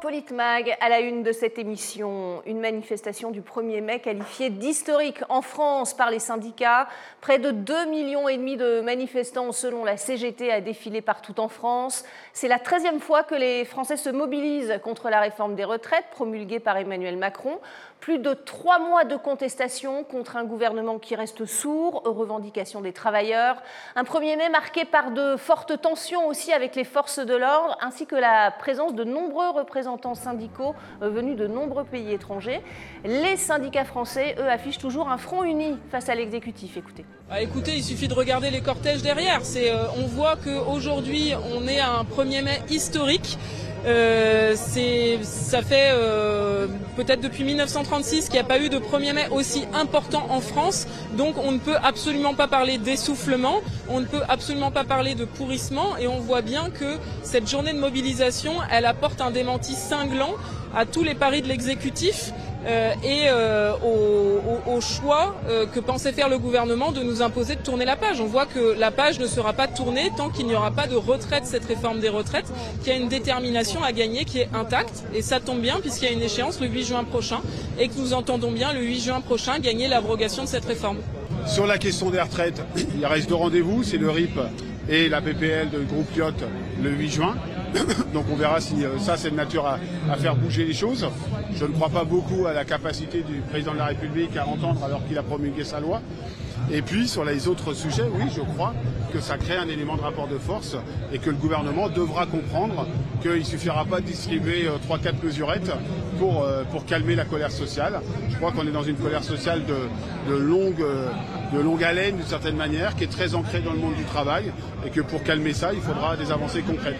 Politmag, à la une de cette émission, une manifestation du 1er mai qualifiée d'historique en France par les syndicats. Près de 2,5 millions et demi de manifestants, selon la CGT, a défilé partout en France. C'est la 13e fois que les Français se mobilisent contre la réforme des retraites promulguée par Emmanuel Macron. Plus de trois mois de contestation contre un gouvernement qui reste sourd aux revendications des travailleurs. Un 1er mai marqué par de fortes tensions aussi avec les forces de l'ordre, ainsi que la présence de nombreux représentants syndicaux euh, venus de nombreux pays étrangers. Les syndicats français, eux, affichent toujours un front uni face à l'exécutif. Écoutez. Ah, écoutez, il suffit de regarder les cortèges derrière. Euh, on voit qu'aujourd'hui, on est à un 1er mai historique. Euh, ça fait peut-être depuis 1936 qu'il n'y a pas eu de 1er mai aussi important en France. Donc on ne peut absolument pas parler d'essoufflement, on ne peut absolument pas parler de pourrissement. Et on voit bien que cette journée de mobilisation, elle apporte un démenti cinglant à tous les paris de l'exécutif. Euh, et euh, au, choix euh, que pensait faire le gouvernement de nous imposer de tourner la page. On voit que la page ne sera pas tournée tant qu'il n'y aura pas de retrait de cette réforme des retraites, qui a une détermination à gagner qui est intacte. Et ça tombe bien puisqu'il y a une échéance le 8 juin prochain et que nous entendons bien le 8 juin prochain gagner l'abrogation de cette réforme. Sur la question des retraites, il reste deux rendez-vous, c'est le RIP et la PPL de groupe Lyot le 8 juin. Donc on verra si ça c'est de nature à, faire bouger les choses. Je ne crois pas beaucoup à la capacité du président de la République à entendre alors qu'il a promulgué sa loi. Et puis sur les autres sujets, oui, je crois que ça crée un élément de rapport de force et que le gouvernement devra comprendre qu'il ne suffira pas de distribuer trois, quatre mesurettes pour, pour calmer la colère sociale. Je crois qu'on est dans une colère sociale de, de longue, de longue haleine d'une certaine manière, qui est très ancrée dans le monde du travail et que pour calmer ça, il faudra des avancées concrètes.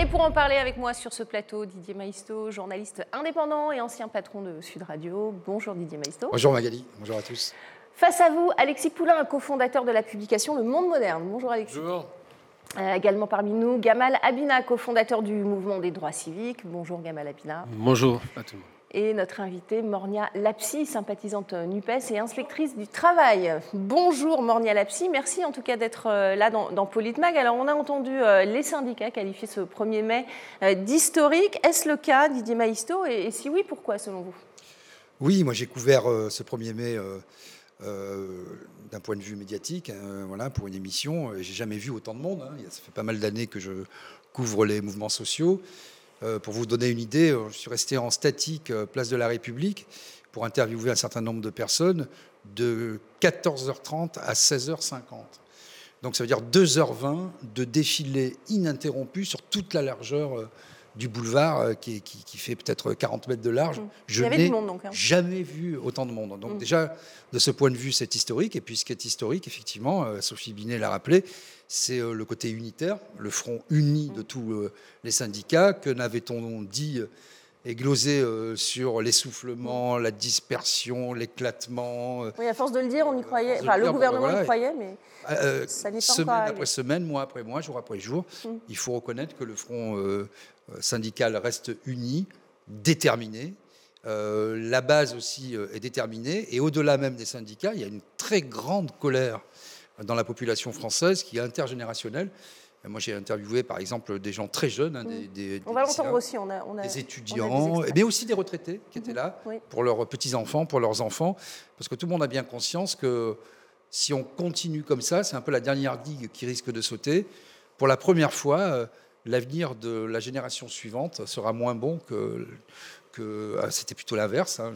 Et pour en parler avec moi sur ce plateau, Didier Maisto, journaliste indépendant et ancien patron de Sud Radio. Bonjour Didier Maisto. Bonjour Magali, bonjour à tous. Face à vous, Alexis Poulain, cofondateur de la publication Le Monde Moderne. Bonjour Alexis. Bonjour. Euh, également parmi nous, Gamal Abina, cofondateur du mouvement des droits civiques. Bonjour Gamal Abina. Bonjour à tout le monde et notre invitée Mornia Lapsi, sympathisante NUPES et inspectrice du travail. Bonjour Mornia Lapsi, merci en tout cas d'être là dans, Politmag. Alors on a entendu les syndicats qualifier ce 1er mai d'historique. Est-ce le cas, Didier Maisto? Et, si oui, pourquoi selon vous? Oui, moi j'ai couvert ce 1er mai euh, d'un point de vue médiatique, hein, voilà, pour une émission. J'ai jamais vu autant de monde. Hein. Ça fait pas mal d'années que je couvre les mouvements sociaux. Euh, pour vous donner une idée, je suis resté en statique place de la République pour interviewer un certain nombre de personnes de 14h30 à 16h50. Donc ça veut dire 2h20 de défilé ininterrompu sur toute la largeur du boulevard qui, qui, qui fait peut-être 40 mètres de large. Mmh. Je n'ai hein. jamais vu autant de monde. Donc mmh. déjà, de ce point de vue, c'est historique. Et puis ce qui est historique, effectivement, euh, Sophie Binet l'a rappelé, c'est euh, le côté unitaire, le front uni de tous euh, les syndicats. Que n'avait-on dit et glosé euh, sur l'essoufflement, la dispersion, l'éclatement. Oui, à force de le dire, on y croyait. Enfin, le dire, gouvernement voilà, y croyait, mais euh, ça n'est pas Semaine encore après semaine, mois après mois, jour après jour, mm. il faut reconnaître que le front euh, syndical reste uni, déterminé. Euh, la base aussi est déterminée. Et au-delà même des syndicats, il y a une très grande colère dans la population française qui est intergénérationnelle. Moi, j'ai interviewé, par exemple, des gens très jeunes, hein, des, des, on va l'entendre aussi. On a, on a, des étudiants, mais aussi des retraités qui étaient là oui. pour leurs petits-enfants, pour leurs enfants. Parce que tout le monde a bien conscience que si on continue comme ça, c'est un peu la dernière digue qui risque de sauter. Pour la première fois, euh, l'avenir de la génération suivante sera moins bon que. que ah, c'était plutôt l'inverse. Hein.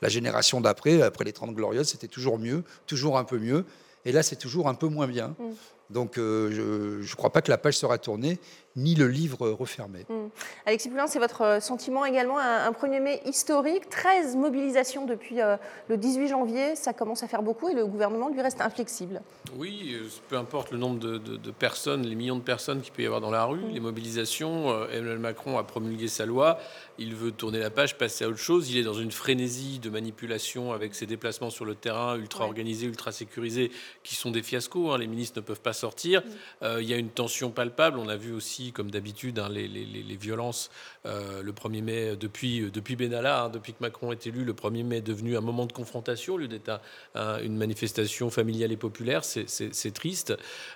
La génération d'après, après les 30 glorieuses, c'était toujours mieux, toujours un peu mieux. Et là, c'est toujours un peu moins bien. Mm. Donc euh, je ne crois pas que la page sera tournée, ni le livre refermé. Mmh. Alexis Poulain, c'est votre sentiment également, un, un, 1er mai historique, 13 mobilisations depuis euh, le 18 janvier, ça commence à faire beaucoup et le gouvernement lui reste inflexible. Oui, peu importe le nombre de, de, de personnes, les millions de personnes qu'il peut y avoir dans la rue, mmh. les mobilisations, euh, Emmanuel Macron a promulgué sa loi, il veut tourner la page, passer à autre chose, il est dans une frénésie de manipulation avec ses déplacements sur le terrain ultra ouais. organisés, ultra sécurisés, qui sont des fiascos, hein. les ministres ne peuvent pas sortir, mmh. euh, il y a une tension palpable, on a vu aussi comme d'habitude, hein, les, violences le 1er mai depuis, depuis Benalla, hein, depuis que Macron est élu. Le 1er mai est devenu un moment de confrontation au lieu d'être une manifestation familiale et populaire. C'est triste.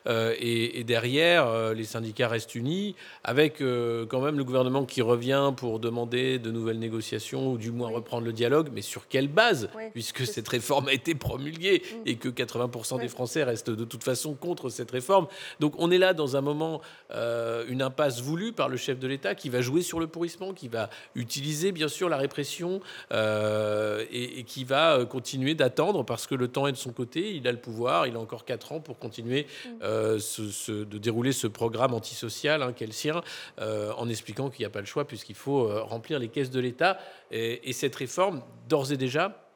Et, et, derrière, les syndicats restent unis, avec quand même le gouvernement qui revient pour demander de nouvelles négociations ou du moins reprendre le dialogue. Mais sur quelle base Puisque cette réforme a été promulguée mm. et que 80% des Français restent de toute façon contre cette réforme. Donc on est là dans un moment, euh, une impasse voulue par le chef de l'État qui va jouer sur le pourrissement, qui va utiliser bien sûr la répression euh, et, qui va euh, continuer d'attendre parce que le temps est de son côté, il a le pouvoir, il a encore 4 ans pour continuer mm. de dérouler ce programme antisocial hein, qu'est le sien, en expliquant qu'il n'y a pas le choix puisqu'il faut remplir les caisses de l'État. et cette réforme, d'ores et déjà,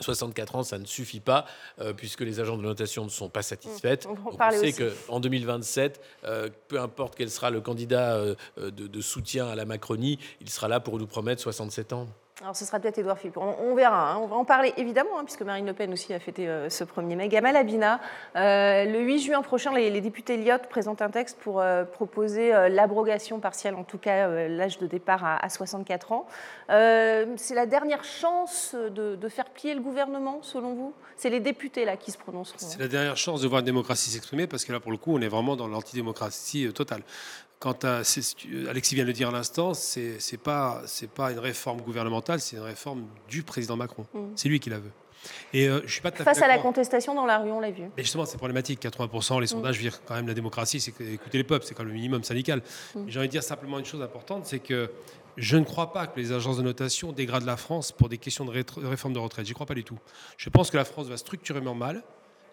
64 ans, ça ne suffit pas, euh, puisque les agents de notation ne sont pas satisfaites. On, sait qu'en 2027, euh, peu importe quel sera le candidat euh, de, soutien à la Macronie, il sera là pour nous promettre 67 ans. Alors ce sera peut-être Édouard Philippe. On, verra. Hein. On va en parler évidemment, hein, puisque Marine Le Pen aussi a fêté euh, ce 1er mai. Gamal Abina, euh, le 8 juin prochain, les, députés Lyot présentent un texte pour euh, proposer l'abrogation partielle, en tout cas l'âge de départ à, 64 ans. C'est la dernière chance de, faire plier le gouvernement, selon vous? C'est les députés là qui se prononceront. C'est la dernière chance de voir la démocratie s'exprimer, parce que là, pour le coup, on est vraiment dans l'antidémocratie totale. Quant à, Alexis vient de le dire à l'instant, c'est n'est pas, pas une réforme gouvernementale, c'est une réforme du président Macron. Mm. C'est lui qui la veut. Et euh, je suis pas Face à la contestation dans la rue, on l'a vu. Mais justement, c'est problématique. 80%, les mm. sondages virent quand même la démocratie, c'est écouter les peuples, c'est quand même le minimum syndical. Mm. J'ai envie de dire simplement une chose importante, c'est que je ne crois pas que les agences de notation dégradent la France pour des questions de, réforme de retraite. J'y crois pas du tout. Je pense que la France va structurellement mal,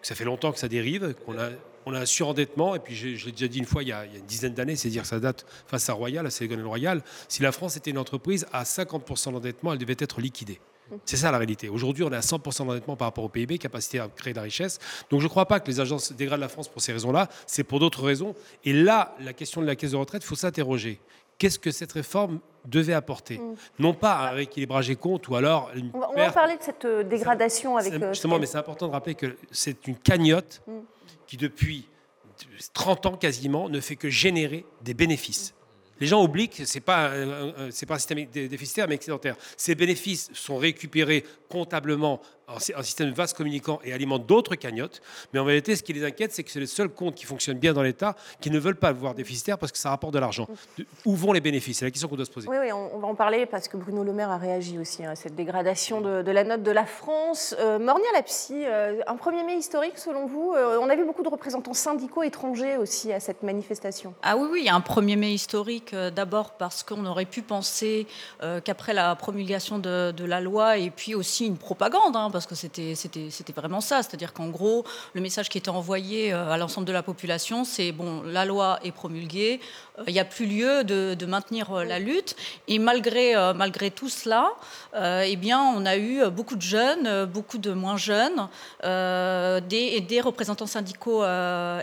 ça fait longtemps que ça dérive, qu'on a on a un surendettement, et puis je, l'ai déjà dit une fois il y a, une dizaine d'années, c'est dire ça date face à Royal, à Ségolène Royal, si la France était une entreprise à 50% d'endettement, elle devait être liquidée. C'est ça la réalité. Aujourd'hui, on est à 100% d'endettement par rapport au PIB, capacité à créer de la richesse. Donc je ne crois pas que les agences dégradent la France pour ces raisons-là, c'est pour d'autres raisons. Et là, la question de la caisse de retraite, il faut s'interroger. Qu'est-ce que cette réforme devait apporter mm. Non pas un rééquilibrage et compte ou alors une on, va, parler de cette euh, dégradation avec... Euh, justement, mais c'est important de rappeler que c'est une cagnotte mm qui depuis 30 ans quasiment ne fait que générer des bénéfices. Les gens oublient que ce n'est pas, pas, un système déficitaire, mais excédentaire. Ces bénéfices sont récupérés comptablement un système de vase communicant et alimente d'autres cagnottes. Mais en réalité, ce qui les inquiète, c'est que c'est les seuls comptes qui fonctionnent bien dans l'État qui ne veulent pas voir déficitaire parce que ça rapporte de l'argent. Où vont les bénéfices? C'est la question qu'on doit se poser. Oui, oui, on va en parler parce que Bruno Le Maire a réagi aussi à cette dégradation de, la note de la France. Euh, Mornia Lapsi, euh, un premier mai historique selon vous euh, On a vu beaucoup de représentants syndicaux étrangers aussi à cette manifestation. Ah oui, oui, il y a un premier mai historique euh, d'abord parce qu'on aurait pu penser qu'après la promulgation de, la loi et puis aussi une propagande, hein, parce que c'était vraiment ça. C'est-à-dire qu'en gros, le message qui était envoyé euh, à l'ensemble de la population, c'est bon, la loi est promulguée, euh, il n'y a plus lieu de, maintenir euh, la lutte. Et malgré, malgré tout cela, eh bien, on a eu beaucoup de jeunes, beaucoup de moins jeunes, des, des représentants syndicaux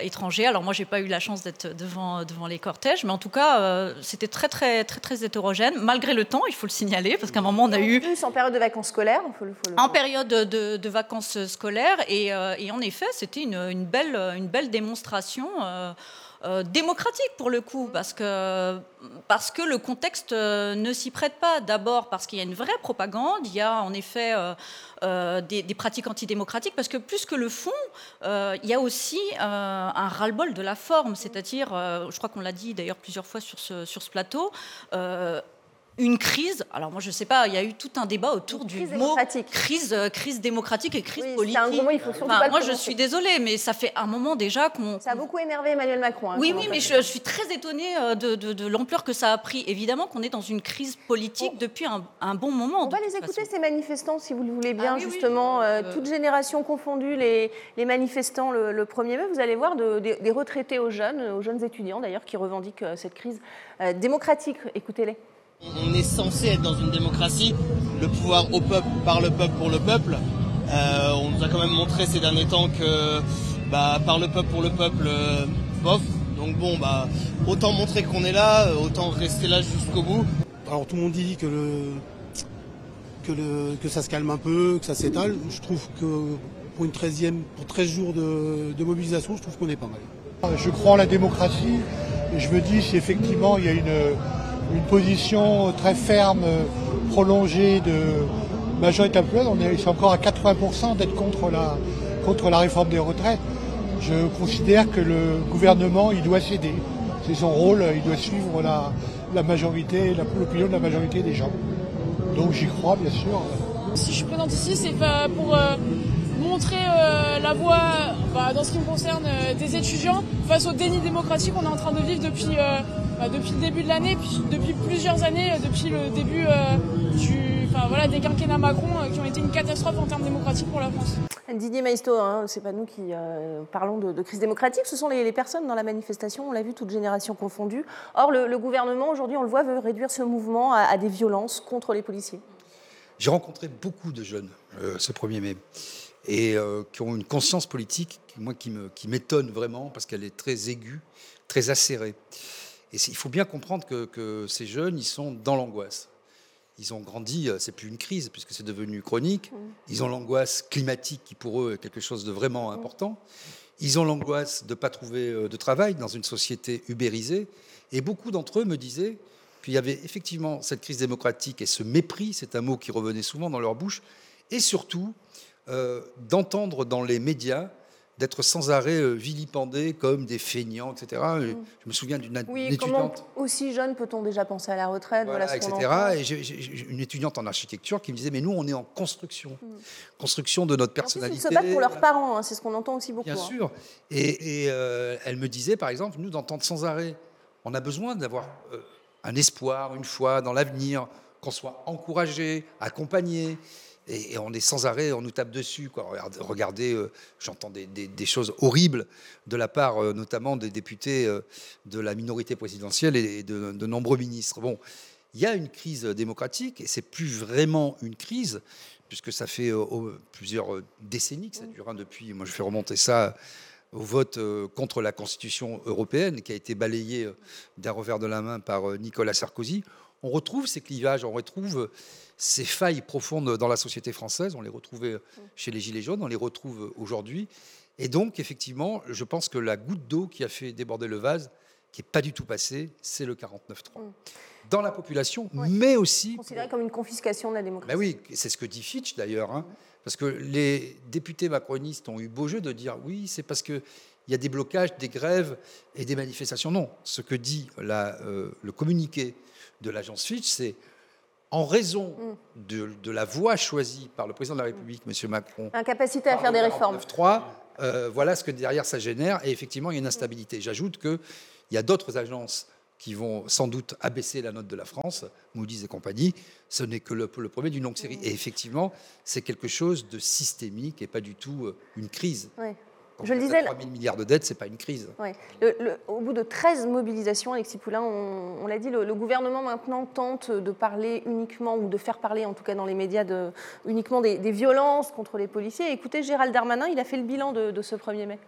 étrangers. Alors moi, j'ai pas eu la chance d'être devant, devant les cortèges, mais en tout cas, c'était très, très, très, très hétérogène, malgré le temps, il faut le signaler, parce qu'à un moment, on a eu... Plus en période de vacances scolaires, il faut le, faut En période de, vacances scolaires. Et, euh, et en effet, c'était une, belle, une belle démonstration. Euh, euh, démocratique pour le coup, parce que, parce que le contexte ne s'y prête pas. D'abord parce qu'il y a une vraie propagande, il y a en effet des, pratiques antidémocratiques, parce que plus que le fond, il y a aussi un ras-le-bol de la forme, c'est-à-dire, je crois qu'on l'a dit d'ailleurs plusieurs fois sur ce plateau, une crise. Alors moi je ne sais pas, il y a eu tout un débat autour du mot crise, euh, crise démocratique et crise politique. Un gros mot, il faut moi je suis désolée, mais ça fait un moment déjà qu'on. Ça a beaucoup énervé Emmanuel Macron. Hein, oui, oui, mais je, suis très étonnée euh, de, l'ampleur que ça a pris. Évidemment qu'on est dans une crise politique depuis un, bon moment. On va les écouter ces manifestants, si vous le voulez bien, ah justement, euh, toutes générations confondues, les, les manifestants le, 1er mai. Vous allez voir des retraités aux jeunes, aux jeunes étudiants d'ailleurs, qui revendiquent cette crise démocratique. Écoutez-les. On est censé être dans une démocratie, le pouvoir au peuple, par le peuple, pour le peuple. Euh, on nous a quand même montré ces derniers temps que bah, par le peuple, pour le peuple, euh, bof. Donc bon, bah, autant montrer qu'on est là, autant rester là jusqu'au bout. Alors tout le monde dit que, le, que, le, que ça se calme un peu, que ça s'étale. Je trouve que pour une 13 pour 13 jours de, de mobilisation, je trouve qu'on est pas mal. Je crois en la démocratie Et je me dis si effectivement il y a une, une position très ferme, prolongée de majorité absolue, on est encore à 80% d'être contre la, contre la réforme des retraites. Je considère que le gouvernement, il doit céder. C'est son rôle, il doit suivre la, la majorité, l'opinion de la majorité des gens. Donc j'y crois, bien sûr. Si je suis présente ici, c'est pour euh, montrer euh, la voix, bah, dans ce qui me concerne, euh, des étudiants face au déni démocratique qu'on est en train de vivre depuis, depuis le début de l'année, depuis plusieurs années, depuis le début du, voilà, des quinquennats Macron qui ont été une catastrophe en termes démocratiques pour la France. Didier Maisto, hein, c'est pas nous qui parlons de, crise démocratique, ce sont les, personnes dans la manifestation, on l'a vu, toutes générations confondues. Or, le, gouvernement, aujourd'hui, on le voit, veut réduire ce mouvement à des violences contre les policiers. J'ai rencontré beaucoup de jeunes euh, ce 1er mai et euh, qui ont une conscience politique, moi, qui m'étonne vraiment parce qu'elle est très aiguë, très acérée. Et il faut bien comprendre que, ces jeunes, ils sont dans l'angoisse. Ils ont grandi, euh, c'est plus une crise puisque c'est devenu chronique. Mmh. Ils ont l'angoisse climatique qui pour eux est quelque chose de vraiment mmh. important. Ils ont l'angoisse de ne pas trouver de travail dans une société ubérisée. Et beaucoup d'entre eux me disaient, qu'il y avait effectivement cette crise démocratique et ce mépris, c'est un mot qui revenait souvent dans leur bouche, et surtout euh, d'entendre dans les médias d'être sans arrêt euh, vilipendés comme des feignants, etc. Mm. Je me souviens d'une oui, étudiante. aussi jeune peut-on déjà penser à la retraite voilà, etc. Et j'ai une étudiante en architecture qui me disait Mais nous, on est en construction. Mm. Construction de notre personnalité. ils se battent pour leurs parents, hein, c'est ce qu'on entend aussi beaucoup. Bien hein. sûr. Et, euh, elle me disait, par exemple, nous, d'entendre sans arrêt, on a besoin d'avoir un espoir, une foi dans l'avenir, qu'on soit encouragé, accompagné. Et, on est sans arrêt, on nous tape dessus. Regardez, euh, j'entends des, choses horribles de la part euh, notamment des députés euh, de la minorité présidentielle et de, nombreux ministres. Bon, il y a une crise démocratique et c'est plus vraiment une crise puisque ça fait plusieurs décennies que ça dure hein, depuis. Moi, je fais remonter ça au vote contre la Constitution européenne, qui a été balayé d'un revers de la main par Nicolas Sarkozy, on retrouve ces clivages, on retrouve ces failles profondes dans la société française, on les retrouvait chez les Gilets jaunes, on les retrouve aujourd'hui. Et donc, effectivement, je pense que la goutte d'eau qui a fait déborder le vase, qui n'est pas du tout passée, c'est le 49-3. Mm. Dans la population, mais aussi... Considéré comme une confiscation de la démocratie. Ben oui, c'est ce que dit Fitch d'ailleurs. Hein. Parce que les députés macronistes ont eu beau jeu de dire oui, c'est parce qu'il y a des blocages, des grèves et des manifestations. Non, ce que dit euh, le communiqué de l'agence Fitch, c'est en raison mm. de, la voie choisie par le président de la République, M. Macron, incapacité à faire des réformes. 3, euh, voilà ce que derrière ça génère, et effectivement, il y a une instabilité. J'ajoute qu'il y a d'autres agences qui vont sans doute abaisser la note de la France, Moody's et compagnie, ce n'est que le, premier d'une longue série. Et effectivement, c'est quelque chose de systémique et pas du tout euh, une crise. Je le disais. 3 000 milliards de dettes, ce n'est pas une crise. au bout de 13 mobilisations, Alexis Poulain, on, l'a dit, le, gouvernement maintenant tente de parler uniquement, ou de faire parler en tout cas dans les médias, de, uniquement des, violences contre les policiers. Écoutez, Gérald Darmanin, il a fait le bilan de, de ce 1er mai.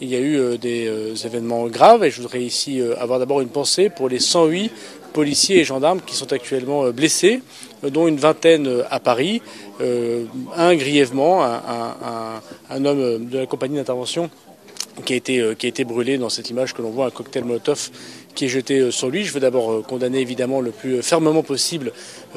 Il y a eu euh, des euh, événements graves et je voudrais ici euh, avoir d'abord une pensée pour les 108 policiers et gendarmes qui sont actuellement blessés, dont une vingtaine à Paris, un grièvement, un, homme de la compagnie d'intervention qui a été qui a été brûlé dans cette image que l'on voit un cocktail Molotov qui est jeté sur lui. Je veux d'abord condamner évidemment le plus fermement possible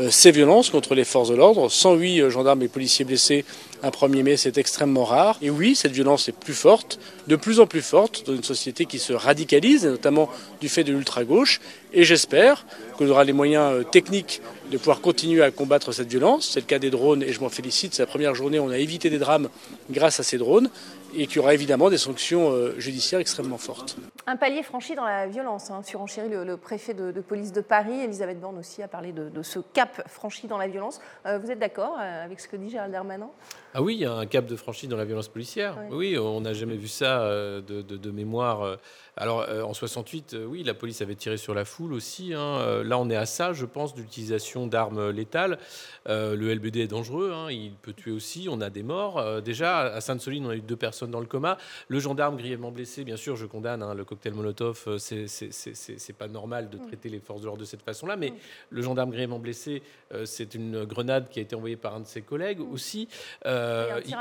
ces violences contre les forces de l'ordre. 108 gendarmes et policiers blessés un 1er mai, c'est extrêmement rare. Et oui, cette violence est plus forte, de plus en plus forte, dans une société qui se radicalise, notamment du fait de l'ultra-gauche. Et j'espère qu'on aura les moyens euh, techniques de pouvoir continuer à combattre cette violence. C'est le cas des drones et je m'en félicite. C'est la première journée où on a évité des drames grâce à ces drones et qu'il y aura évidemment des sanctions euh, judiciaires extrêmement fortes. Un palier franchi dans la violence, hein, surenchérit le, préfet de, police de Paris. Elisabeth Borne aussi a parlé de, ce cap franchi dans la violence. Euh, vous êtes d'accord avec ce que dit Gérald Darmanin? Ah oui, il y a un cap de franchi dans la violence policière. Oui, on n'a jamais vu ça euh, de, mémoire. Euh. Alors euh, en 68, oui, la police avait tiré sur la foule aussi. Hein. Là, on est à ça, je pense, d'utilisation d'armes létales. le LBD est dangereux, hein. il peut tuer aussi. On a des morts. déjà, à Sainte-Soline, on a eu deux personnes dans le coma. Le gendarme grièvement blessé, bien sûr, je condamne. Hein. le cocktail Molotov, c'est pas normal de traiter les forces de l'ordre de cette façon-là. Mais le gendarme grièvement blessé, c'est une grenade qui a été envoyée par un de ses collègues aussi. Euh,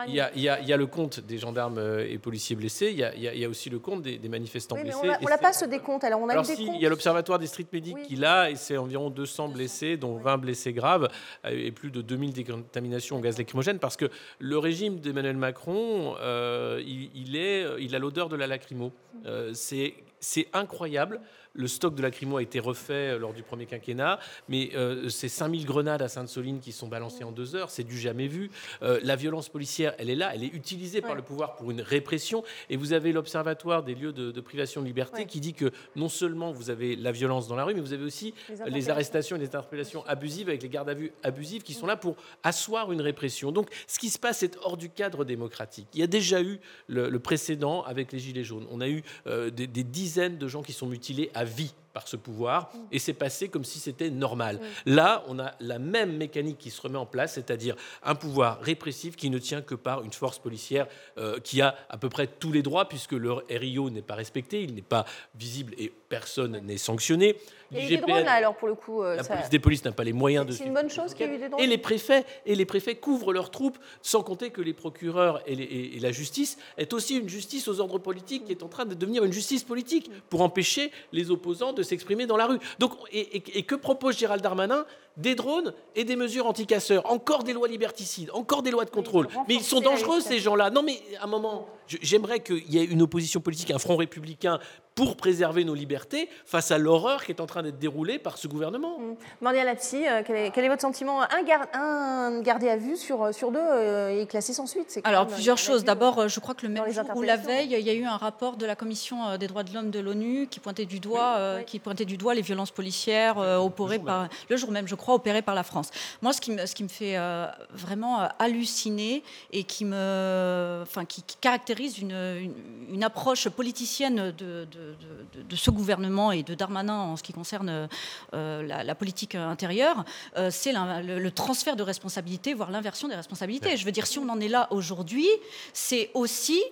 il y, a le compte des gendarmes euh, et policiers blessés, il y, a aussi le compte des, manifestants blessés. mais on n'a pas ce décompte. Alors, on a Alors eu des si, comptes. il y a l'Observatoire des street medics qui l'a, et c'est environ 200 blessés, dont 20 blessés graves, euh, et plus de 2000 décontaminations au gaz lacrymogène, parce que le régime d'Emmanuel Macron, euh, il, il est, il a l'odeur de la lacrymo. Euh, c'est c'est incroyable. Le stock de lacrymo a été refait euh, lors du premier quinquennat, mais euh, c'est 5000 grenades à Sainte-Soline qui sont balancées en deux heures, c'est du jamais vu. Euh, la violence policière, elle est là, elle est utilisée par le pouvoir pour une répression. Et vous avez l'Observatoire des lieux de, de privation de liberté Ouais. qui dit que non seulement vous avez la violence dans la rue, mais vous avez aussi Les arrestations et les interpellations abusives avec les gardes à vue abusives qui sont là pour asseoir une répression. Donc ce qui se passe est hors du cadre démocratique. Il y a déjà eu le, le précédent avec les Gilets jaunes. On a eu euh, des, des dizaines de gens qui sont mutilés à vie par ce pouvoir et c'est passé comme si c'était normal. Là, on a la même mécanique qui se remet en place, c'est-à-dire un pouvoir répressif qui ne tient que par une force policière euh, qui a à peu près tous les droits puisque le RIO n'est pas respecté, il n'est pas visible et personne n'est sanctionné. Il y a eu des L'IGPN drones, là, alors, pour le coup. euh, la ça- police des polices n'a pas les moyens de C'est une bonne chose qu'il y ait eu des drones et les préfets et les préfets couvrent leurs troupes sans compter que les procureurs et, les- et- et la justice est aussi une justice aux ordres politiques qui est en train de devenir une justice politique pour empêcher les opposants de s'exprimer dans la rue. Donc et, et- et que propose Gérald Darmanin? Des drones et des mesures anticasseurs, encore des lois liberticides, encore des lois de contrôle. Mais ils sont dangereux ces gens-là. Non mais à un moment, j'aimerais qu'il y ait une opposition politique, un front républicain pour préserver nos libertés face à l'horreur qui est en train d'être déroulée par ce gouvernement. Maria Lapsi, euh, quel, est, quel est votre sentiment? Un, gar- un gardé à vue sur, sur deux euh, est classé sans suite Alors, même plusieurs une choses. D'abord, euh, je crois que le même jour ou la veille, il y a eu un rapport de la Commission euh, des droits de l'homme de l'ONU qui pointait du doigt, euh, qui pointait du doigt les violences policières euh, opérées par le jour même, je crois, opérées par la France. Moi, ce qui me, ce qui me fait euh, vraiment euh, halluciner et qui me, enfin, qui, qui caractérise une, une- une approche politicienne de, de- de- de- de ce gouvernement et de Darmanin en ce qui concerne euh, la, la politique intérieure, euh, c'est le, le transfert de responsabilité, voire l'inversion des responsabilités. Je veux dire, si on en est là aujourd'hui, c'est aussi,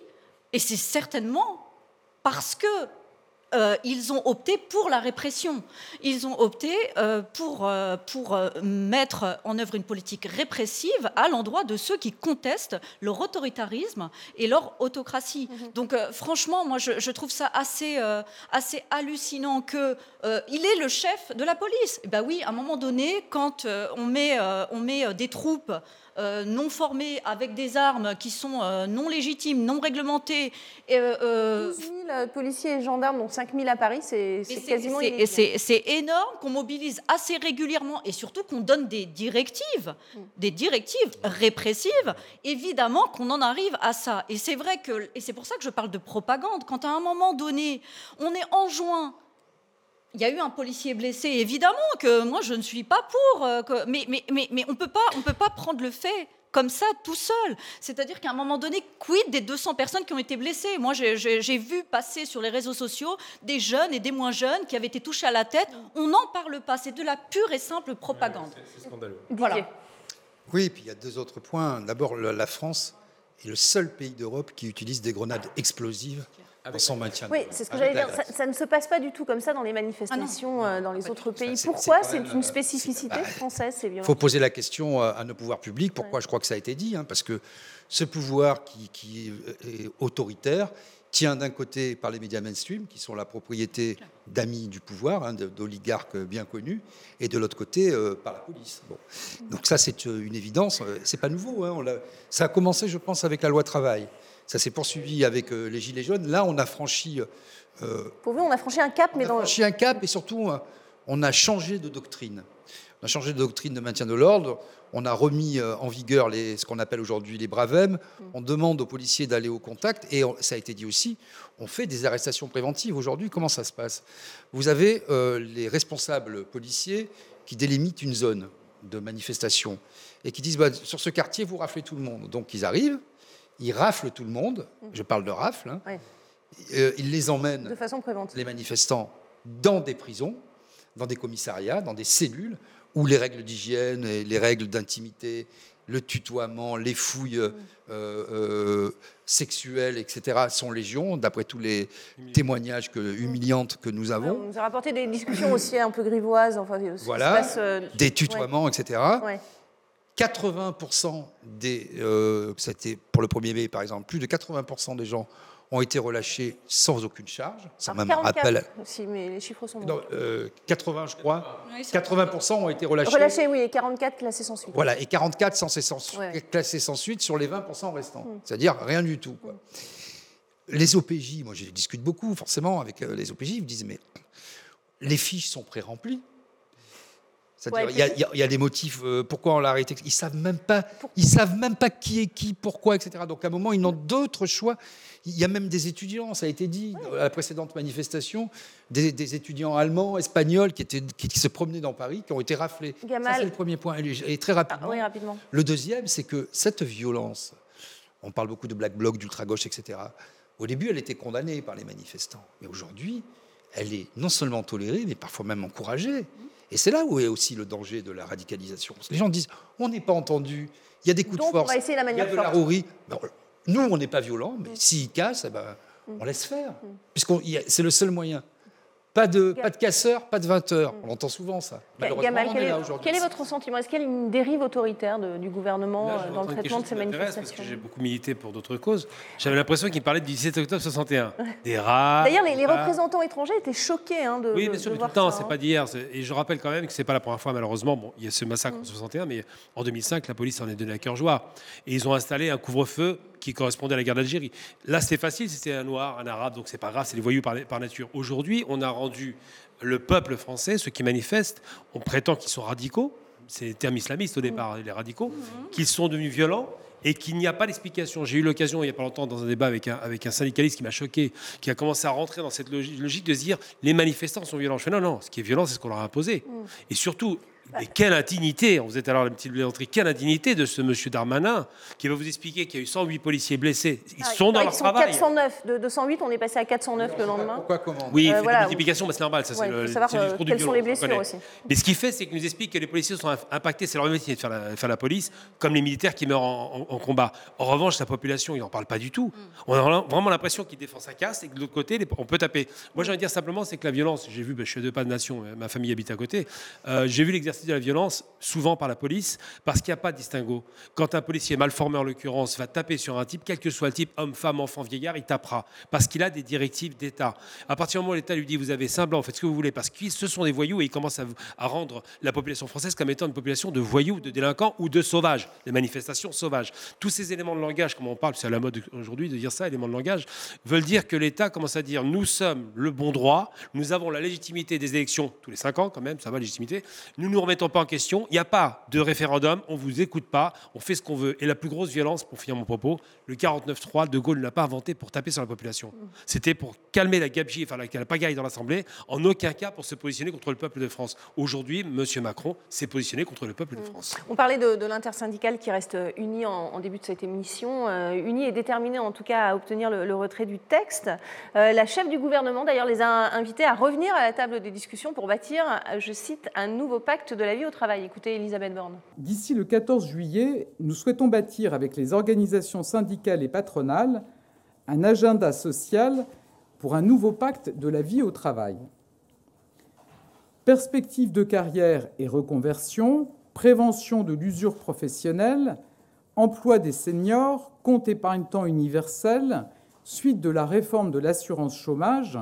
et c'est certainement parce que euh, ils ont opté pour la répression. Ils ont opté euh, pour, euh, pour mettre en œuvre une politique répressive à l'endroit de ceux qui contestent leur autoritarisme et leur autocratie. Donc euh, franchement, moi je, je trouve ça assez, assez hallucinant que il est le chef de la police. Eh ben oui, à un moment donné, quand on met, on met des troupes euh, non formées avec des armes qui sont euh, non légitimes, non réglementées, et, euh, euh, 12 000 policiers et gendarmes, dont 5 000 à Paris, c'est quasiment c'est- et c'est- énorme qu'on mobilise assez régulièrement et surtout qu'on donne des directives, des directives répressives. Évidemment qu'on en arrive à ça. Et c'est vrai que, et c'est pour ça que je parle de propagande. Quand à un moment donné, on est en juin. Il y a eu un policier blessé, évidemment que moi je ne suis pas pour, euh, que- mais, mais, mais, mais on peut pas, on peut pas prendre le fait comme ça tout seul. C'est-à-dire qu'à un moment donné, quid des 200 personnes qui ont été blessées? Moi j'ai- vu passer sur les réseaux sociaux des jeunes et des moins jeunes qui avaient été touchés à la tête. On n'en parle pas, c'est de la pure et simple propagande. C'est scandaleux. Voilà. Oui, puis il y a deux autres points. D'abord, la France est le seul pays d'Europe qui utilise des grenades explosives Oui, c'est ce que Avec j'allais la dire. Ça, ne se passe pas du tout comme ça dans les manifestations euh, dans les autres pays. Pourquoi c'est une euh, spécificité bah, française, ces Il faut poser la question à, à nos pouvoirs publics. Pourquoi je crois que ça a été dit hein, Parce que ce pouvoir qui, qui est autoritaire tient d'un côté par les médias mainstream, qui sont la propriété d'amis du pouvoir, hein, d'oligarques bien connus, et de l'autre côté euh, par la police. Bon. Donc ça, c'est euh, une évidence. Euh, C'est pas nouveau. hein, on ça a commencé, je pense, avec la loi travail. Ça s'est poursuivi avec euh, les gilets jaunes. Là, on a franchi. euh, Pour vous, on a franchi un cap, mais on a dans franchi un cap et surtout, euh, on a changé de doctrine. On a changé de doctrine de maintien de l'ordre. On a remis en vigueur les, ce qu'on appelle aujourd'hui les bravem. On demande aux policiers d'aller au contact. Et on- ça a été dit aussi, on fait des arrestations préventives. Aujourd'hui, comment ça se passe? Vous avez euh, les responsables policiers qui délimitent une zone de manifestation et qui disent bah, sur ce quartier, vous raflez tout le monde. Donc ils arrivent, ils raflent tout le monde. Je parle de rafle. hein. Ouais. Euh, ils les emmènent de façon préventive. les manifestants dans des prisons, dans des commissariats, dans des cellules où les règles d'hygiène et les règles d'intimité, le tutoiement, les fouilles euh, euh, sexuelles, etc., sont légion, d'après tous les témoignages que, humiliantes que nous Ouais, avons. on nous a rapporté des discussions aussi un peu grivoises. Enfin, Voilà, passe, euh, des tutoiements, etc. ouais. Ouais. 80% des, euh, c'était pour le 1er mai par exemple, plus de 80% des gens ont été relâchés sans aucune charge, sans Alors, même 44 rappel. aussi, mais les chiffres sont bons. Non, euh, 80, je crois. Oui, c'est 80% ont été relâchés. Relâchés, oui, et 44 classés sans suite. Voilà, et 44 sans, sans, Ouais. classés sans suite sur les 20% restants. Mm. C'est-à-dire rien du tout. quoi. Les OPJ, moi je discute beaucoup forcément avec euh, les OPJ, ils me disent mais les fiches sont pré-remplies. C'est-à-dire Ouais, il y a- il y, il y a des motifs, euh, pourquoi on l'a arrêté Ils savent même pas, ils savent même pas qui est qui, pourquoi, etc. Donc à un moment ils n'ont d'autres choix. Il y a même des étudiants, ça a été dit à la précédente manifestation, des, des étudiants allemands, espagnols qui, étaient, qui, qui se promenaient dans Paris, qui ont été raflés. Gamal. Ça c'est le premier point. Et, très rapidement, Ah, oui, rapidement. le deuxième, c'est que cette violence, on parle beaucoup de black bloc, d'ultra-gauche, etc. Au début, elle était condamnée par les manifestants. Mais aujourd'hui, elle est non seulement tolérée, mais parfois même encouragée. Et c'est là où est aussi le danger de la radicalisation. Les gens disent on n'est pas entendu, il y a des coups Donc, de on force, va essayer la il y a de la rouerie. Ben, nous, on n'est pas violent, mais s'ils cassent, eh ben, on laisse faire. Puisque c'est le seul moyen. Pas de, pas de casseurs, pas de 20 heures. On entend souvent ça. Malheureusement, Gamal, quel est quel est votre sentiment? Est-ce qu'il y a une dérive autoritaire de- du gouvernement Là, euh, dans le traitement de ces m'intéresse, Parce manifestations? que j'ai beaucoup milité pour d'autres causes. J'avais l'impression qu'il parlait du 17 octobre 61. Des rats. D'ailleurs, les, représentants étrangers étaient choqués hein, de, Oui, bien sûr, de mais tout le temps, c'est hein. pas d'hier. Et je rappelle quand même que c'est pas la première fois, malheureusement. Bon, il y a ce massacre Mm. en 61, mais en 2005, la police en est donné à cœur joie. Et ils ont installé un couvre-feu qui correspondait à la guerre d'Algérie. Là, c'était facile, c'était un noir, un arabe, donc c'est pas grave, c'est les voyous par, par nature. Aujourd'hui, on a rendu le peuple français, ceux qui manifestent, on prétend qu'ils sont radicaux, c'est les termes islamistes au Mm. départ, les radicaux, qu'ils sont devenus violents et qu'il n'y a pas d'explication. J'ai eu l'occasion il n'y a pas longtemps dans un débat avec un, avec un syndicaliste qui m'a choqué, qui a commencé à rentrer dans cette logique, de se dire les manifestants sont violents. Je fais non, non, ce qui est violent, c'est ce qu'on leur a imposé. Et surtout, mais quelle indignité, vous êtes alors la petite plaisanterie, quelle indignité de ce monsieur Darmanin qui va vous expliquer qu'il y a eu 108 policiers blessés. Ils Ah, sont dans ils leur sont travail. 409. De 208, on est passé à 409 le lendemain. Pourquoi comment Oui, il Euh, fait voilà. la multiplication, mais c'est normal. Ça, Ouais, c'est il faut le, savoir, euh, du quelles sont les blessures aussi. Mais ce qu'il fait, c'est qu'il nous explique que les policiers sont impactés. C'est leur métier de faire la, faire la police, comme les militaires qui meurent en, en- en combat. En revanche, la population, il n'en parle pas du tout. On a vraiment l'impression qu'il défend sa casse et que de l'autre côté, on peut taper. Moi, j'ai envie de dire simplement, c'est que la violence, j'ai vu, ben, je suis à deux pas de nation, ma famille habite à côté, euh, j'ai vu l'exercice de la violence souvent par la police, parce qu'il n'y a pas de distinguo. Quand un policier mal formé, en l'occurrence, va taper sur un type, quel que soit le type, homme, femme, enfant, vieillard, il tapera, parce qu'il a des directives d'État. À partir du moment où l'État lui dit, vous avez cinq blancs, faites ce que vous voulez, parce que ce sont des voyous, et il commence à, à rendre la population française comme étant une population de voyous, de délinquants ou de sauvages, des manifestations sauvages. Tous ces éléments de langage, comme on parle, c'est à la mode aujourd'hui de dire ça, éléments de langage, veulent dire que l'État commence à dire, nous sommes le bon droit, nous avons la légitimité des élections tous les cinq ans, quand même, ça va, légitimité, nous nous remettons pas en question, il n'y a pas de référendum, on vous écoute pas, on fait ce qu'on veut. Et la plus grosse violence, pour finir mon propos, le 49-3, De Gaulle ne l'a pas inventé pour taper sur la population. C'était pour calmer la gabegie, enfin la, la pagaille dans l'Assemblée, en aucun cas pour se positionner contre le peuple de France. Aujourd'hui, M. Macron s'est positionné contre le peuple de France. On parlait de, de l'intersyndicale qui reste unie en, en début de cette émission. Euh, unie et déterminée en tout cas à obtenir le, le retrait du texte. Euh, la chef du gouvernement d'ailleurs les a invités à revenir à la table des discussions pour bâtir, je cite, un nouveau pacte de la vie au travail. Écoutez Elisabeth Borne. D'ici le 14 juillet, nous souhaitons bâtir avec les organisations syndicales et patronales un agenda social pour un nouveau pacte de la vie au travail. Perspectives de carrière et reconversion, prévention de l'usure professionnelle, emploi des seniors, compte épargne-temps universel, suite de la réforme de l'assurance chômage,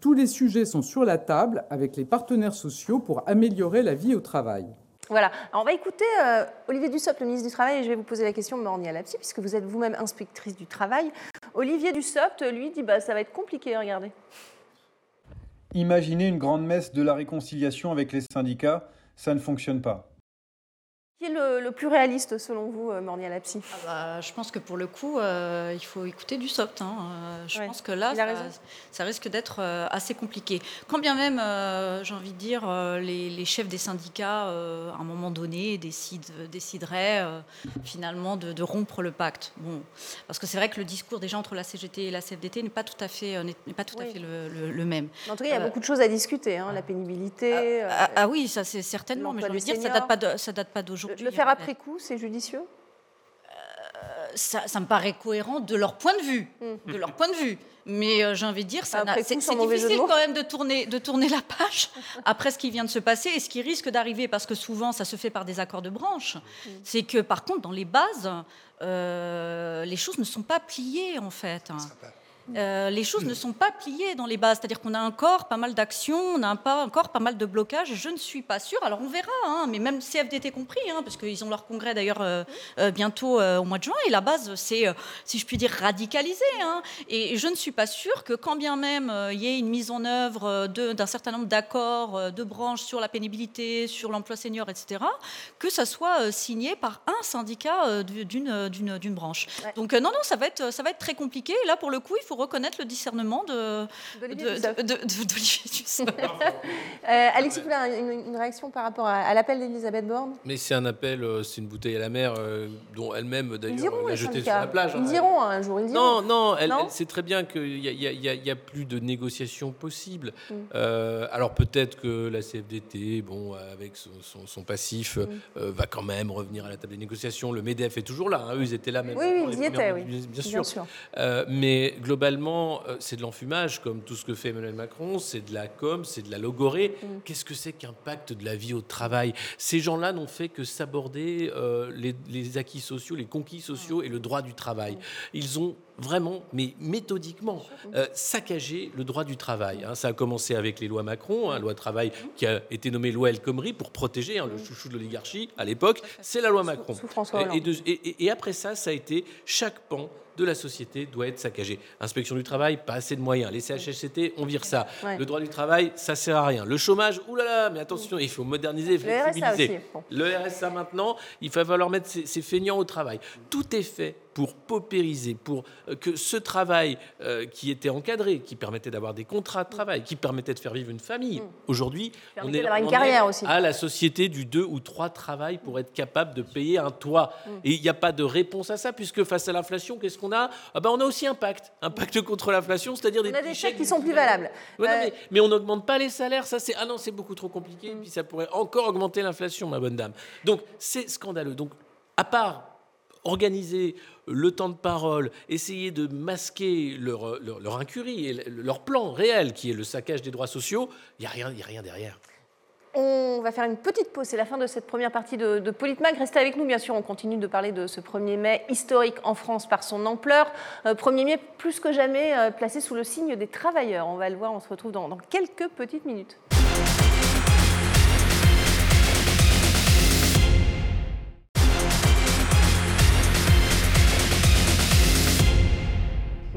tous les sujets sont sur la table avec les partenaires sociaux pour améliorer la vie au travail. Voilà, Alors, on va écouter euh, Olivier Dussopt, le ministre du Travail, et je vais vous poser la question, Mornia Lapsi, puisque vous êtes vous-même inspectrice du travail. Olivier Dussopt, lui, dit bah, ça va être compliqué, regardez. Imaginer une grande messe de la réconciliation avec les syndicats, ça ne fonctionne pas. Qui est le, le plus réaliste selon vous, euh, Mornia Lapsi? Ah bah, je pense que pour le coup, euh, il faut écouter du soft. hein. Euh, je Ouais, pense que là, ça, risque d'être euh, assez compliqué. Quand bien même, euh, j'ai envie de dire, les, les chefs des syndicats, à un moment donné, décident, décideraient finalement de, de rompre le pacte. Bon, parce que c'est vrai que le discours déjà entre la CGT et la CFDT n'est pas tout à fait, n'est pas tout à fait le, le- le même. En tout cas, il y a beaucoup de choses à discuter, hein, la pénibilité. euh, ah, ah oui, ça c'est certainement, mais je veux dire, ça date pas de, ça date pas le, le faire après coup, c'est judicieux? Ça, ça me paraît cohérent de leur point de vue, de leur point de vue. Mais euh, j'ai envie de dire, ça c'est difficile quand même de tourner, de tourner la page après ce qui vient de se passer et ce qui risque d'arriver, parce que souvent ça se fait par des accords de branche. C'est que par contre, dans les bases, euh, les choses ne sont pas pliées en fait. Euh, les choses ne sont pas pliées dans les bases. C'est-à-dire qu'on a encore pas mal d'actions, on a pas, encore pas mal de blocages. Je ne suis pas sûre. Alors on verra, hein, mais même CFDT compris, hein, parce qu'ils ont leur congrès d'ailleurs euh, euh, bientôt au mois de juin. Et la base, c'est, si je puis dire, radicalisé. Hein. Et je ne suis pas sûre que quand bien même il y ait une mise en œuvre d'un certain nombre d'accords de branches sur la pénibilité, sur l'emploi senior, etc., que ça soit signé par un syndicat d'une, branche. Donc non, non, ça va être, ça va être très compliqué. Et là, pour le coup, il faut reconnaître le discernement de, d'Olivier Dussopt. euh, Alexis Poulain, une, une, réaction par rapport à, l'appel d'Elisabeth Borne? Mais c'est un appel, euh, c'est une bouteille à la mer euh, dont elle-même d'ailleurs l'a jeté sur la plage. Ils hein. diront un jour. Ils diront. Non, non, elle, sait très bien qu'il n'y a, plus de négociations possibles. Mm. Euh, alors peut-être que la CFDT, bon, avec son, passif, mm. va quand même revenir à la table des négociations. Le MEDEF est toujours là. Hein. Eux, ils étaient là même. Oui, oui ils y étaient, oui. Bien sûr. Bien sûr. mais globalement, globalement, euh, c'est de l'enfumage, comme tout ce que fait Emmanuel Macron, c'est de la com, c'est de la logorée. Mm. Qu'est-ce que c'est qu'un pacte de la vie au travail? Ces gens-là n'ont fait que s'aborder euh, les, acquis sociaux, les conquis sociaux et le droit du travail. Mm. Ils ont vraiment, mais méthodiquement, euh, saccagé le droit du travail. Hein. Ça a commencé avec les lois Macron, hein, loi travail qui a été nommée loi El Khomri pour protéger hein, le chouchou de l'oligarchie à l'époque. C'est la loi Macron. et, et après ça, ça a été chaque pan de la société doit être saccagé. Inspection du travail, pas assez de moyens. Les CHSCT, on vire ça. Le droit du travail, ça sert à rien. Le chômage, oulala, mais attention, il faut moderniser, flexibiliser. Le RSA, maintenant, il va falloir mettre ses feignants au travail. Tout est fait pour paupériser, pour euh, que ce travail euh, qui était encadré, qui permettait d'avoir des contrats de travail, qui permettait de faire vivre une famille, mm. aujourd'hui, on est, une carrière aussi. à la société du deux ou trois travail pour être capable de payer un toit. Mm. Et il n'y a pas de réponse à ça, puisque face à l'inflation, qu'est-ce qu'on a? Ah ben, On a aussi un pacte, un pacte contre l'inflation, c'est-à-dire des, on a des chèques qui sont plus valables. Euh, mais, on n'augmente pas les salaires, ça c'est... Ah non, c'est beaucoup trop compliqué, mm. puis ça pourrait encore augmenter l'inflation, ma bonne dame. Donc c'est scandaleux. Donc à part organiser le temps de parole, essayer de masquer leur, incurie et leur plan réel, qui est le saccage des droits sociaux, il n'y a, rien, a rien derrière. On va faire une petite pause, c'est la fin de cette première partie de, de Politmag. Restez avec nous, bien sûr, on continue de parler de ce 1er mai historique en France par son ampleur. 1er euh, mai plus que jamais euh, placé sous le signe des travailleurs. On va le voir, on se retrouve dans quelques petites minutes.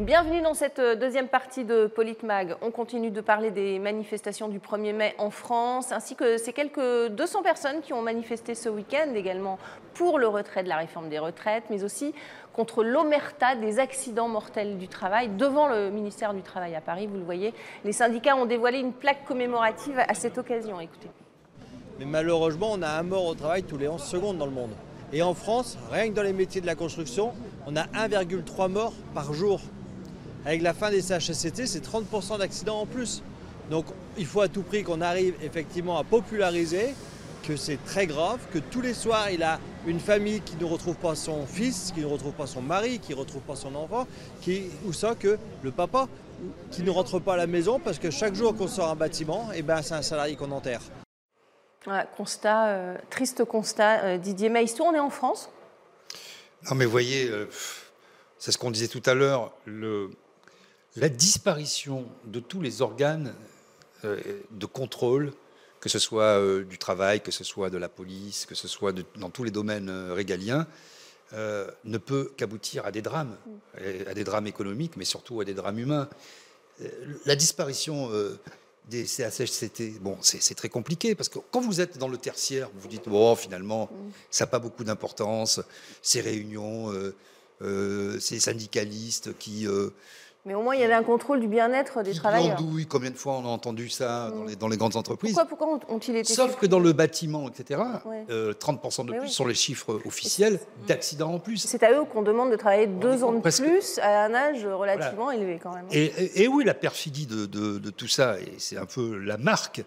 Bienvenue dans cette euh, deuxième partie de Politmag. On continue de parler des manifestations du 1er mai en France, ainsi que ces quelques 200 personnes qui ont manifesté ce week-end également pour le retrait de la réforme des retraites, mais aussi contre l'omerta des accidents mortels du travail devant le ministère du Travail à Paris. Vous le voyez, les syndicats ont dévoilé une plaque commémorative à cette occasion. Écoutez. Mais malheureusement, on a un mort au travail tous les 11 secondes dans le monde. Et en France, rien que dans les métiers de la construction, on a 1,3 morts par jour. Avec la fin des CHSCT, c'est 30% d'accidents en plus. Donc il faut à tout prix qu'on arrive effectivement à populariser que c'est très grave, que tous les soirs il a une famille qui ne retrouve pas son fils, qui ne retrouve pas son mari, qui ne retrouve pas son enfant, qui, ou ça que le papa qui ne rentre pas à la maison parce que chaque jour qu'on sort un bâtiment, eh ben, c'est un salarié qu'on enterre. constat, euh, triste constat, euh, Didier Maïstou, on est en France? Non mais vous voyez, euh, c'est ce qu'on disait tout à l'heure, le, la disparition de tous les organes euh, de contrôle, que ce soit euh, du travail, que ce soit de la police, que ce soit dans tous les domaines euh, régaliens, ne peut qu'aboutir à des drames, à des drames économiques, mais surtout à des drames humains. La disparition des CHSCT, bon, c'est très compliqué parce que quand vous êtes dans le tertiaire, vous vous dites bon, finalement, ça n'a pas beaucoup d'importance. Ces réunions, ces syndicalistes qui mais au moins, il y avait un contrôle du bien-être des travailleurs. Oui, combien de fois on a entendu ça dans, mm. les, dans les, grandes entreprises Pourquoi, ont-ils été Sauf que dans le bâtiment, etc., 30% euh, de plus sont les chiffres officiels d'accidents en plus. C'est à eux qu'on demande de travailler deux ans de plus à un âge relativement élevé quand même. Et, oui, la perfidie de, de, tout ça, et c'est un peu la marque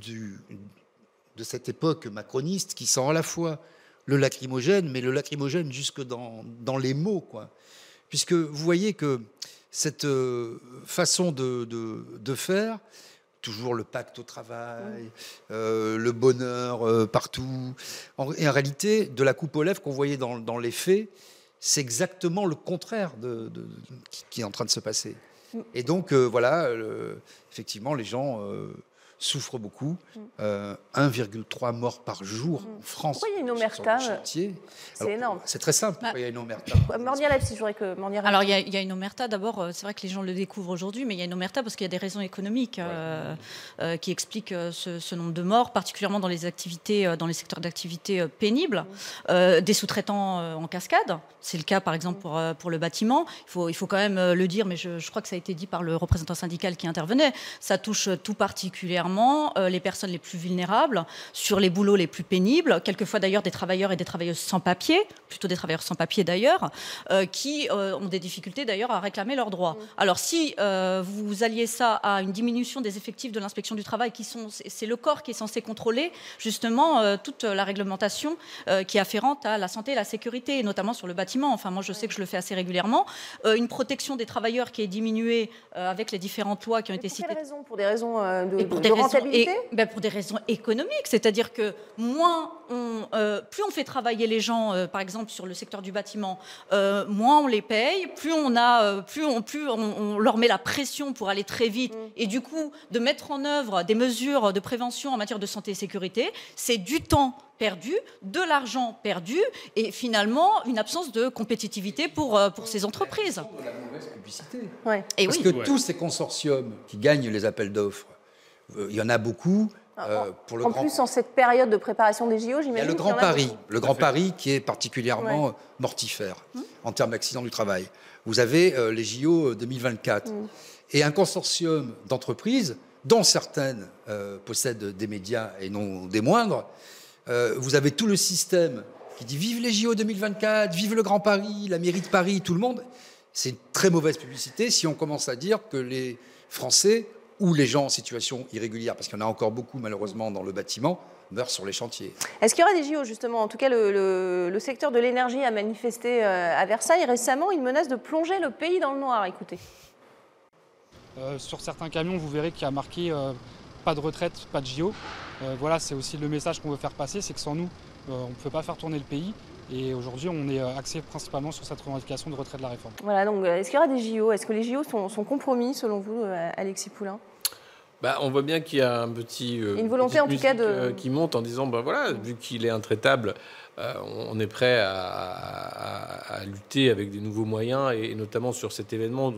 du, de cette époque macroniste qui sent à la fois le lacrymogène, mais le lacrymogène jusque dans, dans les mots, quoi. Puisque vous voyez que cette euh, façon de, de, faire, toujours le pacte au travail, euh, le bonheur euh, partout. En, et en réalité, de la coupe aux lèvres qu'on voyait dans, dans, les faits, c'est exactement le contraire de, qui, est en train de se passer. Mm. Et donc, euh, voilà, effectivement, les gens souffrent beaucoup. 1,3 mm. euh, morts par jour mm. en France. Pourquoi il y a une omerta C'est énorme. C'est très simple. Pourquoi il y a une omerta? Mornia je voudrais que Alors, il y, a, il y, a, une omerta. D'abord, euh, c'est vrai que les gens le découvrent aujourd'hui, mais il y a une omerta parce qu'il y a des raisons économiques euh, qui expliquent ce, nombre de morts, particulièrement dans les activités, dans les secteurs d'activité pénibles, mm. des sous-traitants en cascade. C'est le cas, par exemple, pour, pour le bâtiment. Il faut, il faut quand même le dire, mais je, je crois que ça a été dit par le représentant syndical qui intervenait. Ça touche tout particulièrement euh, les personnes les plus vulnérables, sur les boulots les plus pénibles, quelquefois d'ailleurs des travailleurs et des travailleuses sans papier, plutôt des travailleurs sans papier d'ailleurs, euh, qui euh, ont des difficultés d'ailleurs à réclamer leurs droits. Mmh. Alors si vous alliez ça à une diminution des effectifs de l'inspection du travail, qui sont, c'est le corps qui est censé contrôler justement toute la réglementation qui est afférente à la santé et la sécurité, notamment sur le bâtiment. Enfin, moi je sais que je le fais assez régulièrement. une protection des travailleurs qui est diminuée avec les différentes lois qui ont été citées. Pour, raisons, pour des raisons de, et pour des et, ben pour des raisons économiques, c'est-à-dire que moins on, euh, plus on fait travailler les gens, euh, par exemple sur le secteur du bâtiment, euh, moins on les paye, plus on a, plus on, plus on, leur met la pression pour aller très vite, mm. et du coup de mettre en œuvre des mesures de prévention en matière de santé et sécurité, c'est du temps perdu, de l'argent perdu et finalement une absence de compétitivité pour, pour ces entreprises. La mauvaise publicité. Et Parce que tous ces consortiums qui gagnent les appels d'offres il y en a beaucoup. Ah, euh, pour le en plus, en cette période de préparation des JO, j'imagine. Il y a le Grand Paris, le Grand Paris qui est particulièrement mortifère hmm. en termes d'accidents du travail. Vous avez euh, les JO 2024 hmm. et un consortium d'entreprises, dont certaines possèdent des médias et non des moindres. vous avez tout le système qui dit vive les JO 2024, vive le Grand Paris, la mairie de Paris, tout le monde. C'est une très mauvaise publicité si on commence à dire que les Français ou les gens en situation irrégulière, parce qu'il y en a encore beaucoup malheureusement dans le bâtiment, meurent sur les chantiers. Est-ce qu'il y aura des JO justement En tout cas, le, secteur de l'énergie a manifesté euh, à Versailles récemment une menace de plonger le pays dans le noir. Écoutez. Euh, sur certains camions, vous verrez qu'il y a marqué euh, pas de retraite, pas de JO. voilà, c'est aussi le message qu'on veut faire passer, c'est que sans nous, on ne peut pas faire tourner le pays. Et aujourd'hui, on est axé principalement sur cette revendication de retrait de la réforme. Voilà, donc est-ce qu'il y aura des JO Est-ce que les JO sont, compromis selon vous, euh, Alexis Poulain? Bah, on voit bien qu'il y a un petit euh, une volonté en tout cas de euh, qui monte en disant bah voilà vu qu'il est intraitable on est prêt à, lutter avec des nouveaux moyens et notamment sur cet événement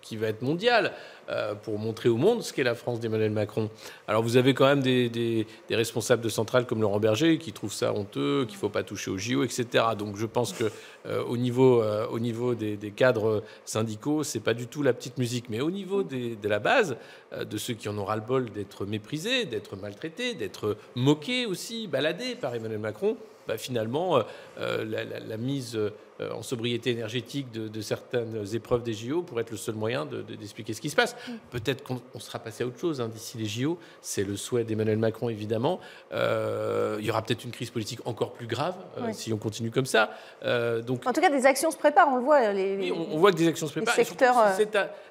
qui va être mondial euh, pour montrer au monde ce qu'est la France d'Emmanuel Macron. Alors vous avez quand même des, responsables de centrales comme Laurent Berger qui trouvent ça honteux, qu'il ne faut pas toucher au JO, etc. Donc je pense que euh, au niveau, euh, au niveau des, cadres syndicaux, c'est pas du tout la petite musique. Mais au niveau de la base, de ceux qui en ont ras-le-bol d'être méprisés, d'être maltraités, d'être moqués aussi, baladés par Emmanuel Macron, bah, finalement, la, mise euh, en sobriété énergétique de, certaines épreuves des JO pour être le seul moyen d'expliquer ce qui se passe. Mm. Peut-être qu'on sera passé à autre chose hein, d'ici les JO. C'est le souhait d'Emmanuel Macron, évidemment. Euh, il y aura peut-être une crise politique encore plus grave euh, si on continue comme ça. donc, en tout cas, des actions se préparent, on le voit. Les, on, voit que des actions se préparent.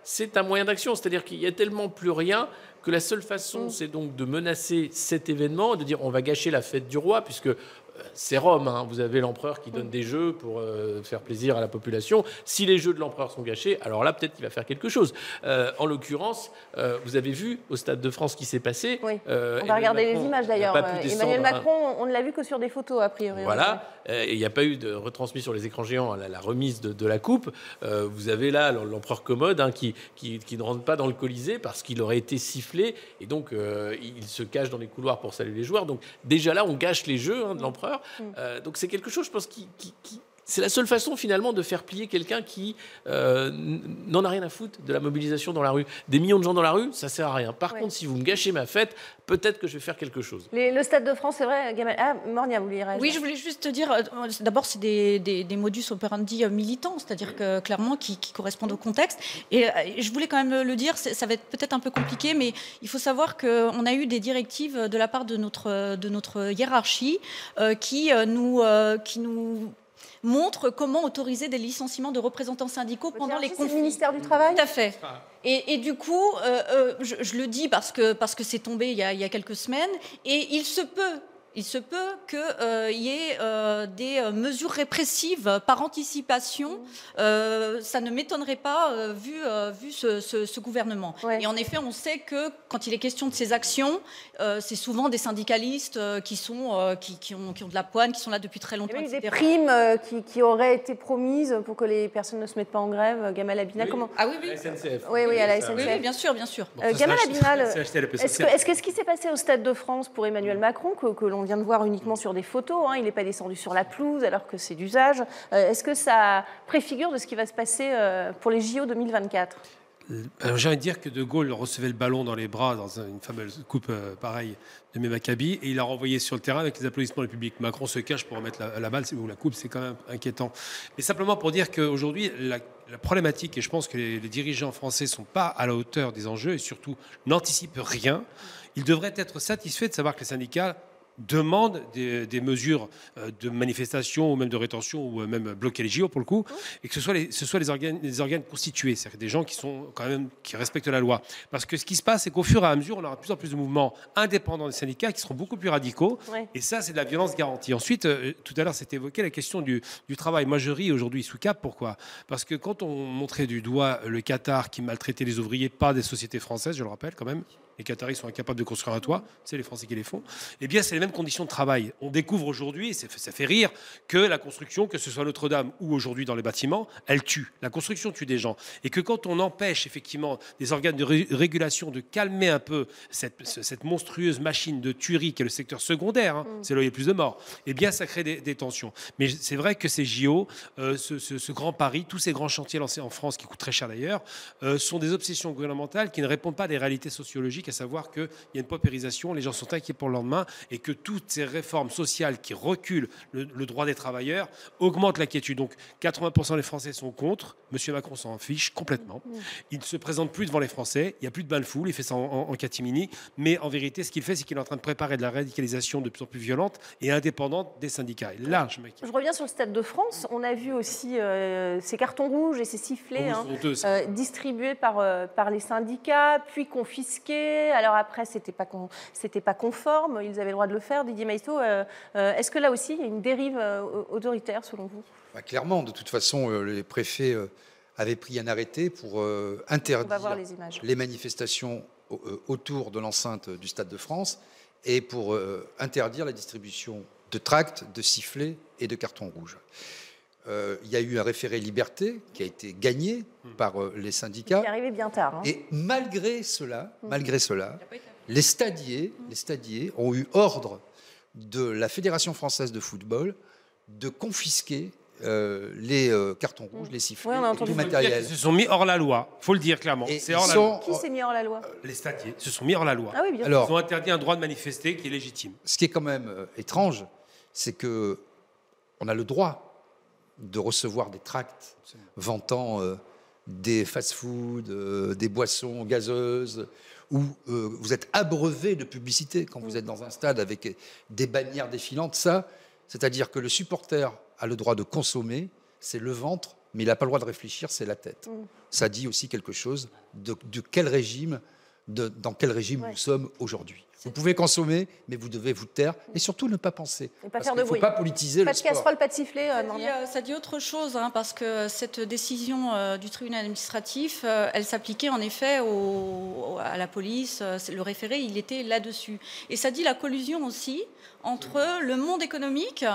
C'est un, moyen d'action, c'est-à-dire qu'il y a tellement plus rien que la seule façon, mm. c'est donc de menacer cet événement, de dire on va gâcher la fête du roi, puisque c'est Rome. Hein. Vous avez l'empereur qui donne des jeux pour euh, faire plaisir à la population. Si les jeux de l'empereur sont gâchés, alors là, peut-être qu'il va faire quelque chose. Euh, en l'occurrence, euh, vous avez vu au Stade de France ce qui s'est passé. Oui. on va regarder les images d'ailleurs. Emmanuel Macron, on ne l'a vu que sur des photos, a priori. Voilà. il n'y a pas eu de retransmis sur les écrans géants la, la remise de, la coupe. vous avez là l'empereur commode hein, qui, qui, ne rentre pas dans le Colisée parce qu'il aurait été sifflé. Et donc, il se cache dans les couloirs pour saluer les joueurs. Donc, déjà là, on gâche les jeux hein, de l'empereur. Mm. Euh, donc c'est quelque chose, je pense, qui, c'est la seule façon finalement de faire plier quelqu'un qui euh, n'en a rien à foutre de la mobilisation dans la rue. Des millions de gens dans la rue, ça sert à rien. Par contre, si vous me gâchez ma fête, peut-être que je vais faire quelque chose. le Stade de France, c'est vrai, Gamal. Ah, Mornia, vous voulez Oui, je voulais juste te dire, euh, d'abord, c'est des, modus operandi militants, c'est-à-dire que clairement, qui, correspondent au contexte. Et, je voulais quand même le dire, ça va être peut-être un peu compliqué, mais il faut savoir qu'on a eu des directives de la part de notre, de notre hiérarchie qui, nous, qui nous montre comment autoriser des licenciements de représentants syndicaux pendant les conflits. C'est le ministère du Travail Tout à fait. Et, du coup, euh, euh, je, le dis parce que c'est parce que tombé il y, a, il y, a, quelques semaines, et il se peut il se peut qu'il euh, y ait euh, des euh, mesures répressives par anticipation. ça ne m'étonnerait pas vu, vu ce, gouvernement. Et en effet, on sait que quand il est question de ces actions, c'est souvent des syndicalistes qui, sont, qui, ont, qui, ont, de la poigne, qui sont là depuis très longtemps. Il y a des primes qui, qui, auraient été promises pour que les personnes ne se mettent pas en grève. Gamal Abina, comment Ah oui, oui. À la SNCF. Oui, oui, à la SNCF. Oui, bien sûr, bien sûr. Gamal Abina, est-ce que, ce qui s'est passé au Stade de France pour Emmanuel Macron, que, que l'on vient de voir uniquement sur des photos, hein. il n'est pas descendu sur la pelouse alors que c'est d'usage. Euh, est-ce que ça préfigure de ce qui va se passer euh, pour les JO 2024 euh, j'ai envie de dire que De Gaulle recevait le ballon dans les bras dans une fameuse coupe pareille de Maccabi et il l'a renvoyé sur le terrain avec les applaudissements du public. Macron se cache pour remettre la, balle ou la coupe, c'est quand même inquiétant. Mais simplement pour dire qu'aujourd'hui, la, la, problématique, et je pense que les, les dirigeants français ne sont pas à la hauteur des enjeux et surtout n'anticipent rien, ils devraient être satisfaits de savoir que les syndicats demandent des, mesures euh, de manifestation ou même de rétention ou euh, même bloquer les JO pour le coup, et que ce soit les, ce soit les, organes, les organes constitués, c'est-à-dire des gens qui sont quand même qui respectent la loi. Parce que ce qui se passe, c'est qu'au fur et à mesure, on aura de plus en plus de mouvements indépendants des syndicats qui seront beaucoup plus radicaux, et ça, c'est de la violence garantie. Ensuite, euh, tout à l'heure, c'était évoqué la question du, du travail. Moi, je ris aujourd'hui sous cap. Pourquoi? Parce que quand on montrait du doigt le Qatar qui maltraitait les ouvriers, pas des sociétés françaises, je le rappelle quand même, les Qataris sont incapables de construire un toit, c'est les Français qui les font, eh bien, c'est les mêmes conditions de travail. On découvre aujourd'hui, ça fait rire, que la construction, que ce soit Notre-Dame ou aujourd'hui dans les bâtiments, elle tue. La construction tue des gens. Et que quand on empêche effectivement des organes de régulation de calmer un peu cette, monstrueuse machine de tuerie qui est le secteur secondaire, hein, mm. c'est là où il y a plus de morts, eh bien, ça crée des, tensions. Mais c'est vrai que ces JO, euh, ce, grand pari, tous ces grands chantiers lancés en France, qui coûtent très cher d'ailleurs, euh, sont des obsessions gouvernementales qui ne répondent pas à des réalités sociologiques à savoir qu'il y a une paupérisation, les gens sont inquiets pour le lendemain, et que toutes ces réformes sociales qui reculent le, droit des travailleurs augmentent l'inquiétude. Donc 80% des Français sont contre, M. Macron s'en fiche complètement. Il ne se présente plus devant les Français, il n'y a plus de bain de foule, il fait ça en, catimini, mais en vérité, ce qu'il fait, c'est qu'il est en train de préparer de la radicalisation de plus en plus violente et indépendante des syndicats. Et là, je Je reviens sur le Stade de France. On a vu aussi euh, ces cartons rouges et ces sifflets hein, euh, distribués par, euh, par les syndicats, puis confisqués alors après, c'était pas pas conforme. Ils avaient le droit de le faire. Didier Maïsto, euh, euh, est-ce que là aussi il y a une dérive euh, autoritaire selon vous? Bah, Clairement, de toute façon, les préfets avaient pris un arrêté pour interdire les, manifestations autour de l'enceinte du Stade de France et pour interdire la distribution de tracts, de sifflets et de cartons rouges. Euh, il y a eu un référé liberté qui a été gagné hmm. par euh, les syndicats. Qui est arrivé bien tard. Hein. Et malgré cela, hmm. malgré cela, les stadiers, les stadiers ont eu ordre de la Fédération française de football de confisquer euh, les cartons rouges, les sifflets, tout le matériel. Ils se sont mis hors la loi, faut le dire clairement. C'est hors la loi. Qui s'est mis hors la loi? Les stadiers se sont mis hors la loi. Ah oui, bien Alors, ils ont interdit un droit de manifester qui est légitime. Ce qui est quand même étrange, c'est que on a le droit de recevoir des tracts vantant euh, des fast-foods, euh, des boissons gazeuses, où euh, vous êtes abreuvé de publicité quand vous êtes dans un stade avec des bannières défilantes. Ça, c'est-à-dire que le supporter a le droit de consommer, c'est le ventre, mais il n'a pas le droit de réfléchir, c'est la tête. Mm. Ça dit aussi quelque chose de, quel régime, dans quel régime nous sommes aujourd'hui. Vous pouvez consommer, mais vous devez vous taire et surtout ne pas penser. Et pas faire de Il ne faut pas politiser pas le sport. Pas de casserole, pas de sifflet. Euh, euh, ça, dit, autre chose, hein, parce que cette décision euh, du tribunal administratif, elle s'appliquait en effet à la police. le référé, il était là-dessus. Et ça dit la collusion aussi entre le monde économique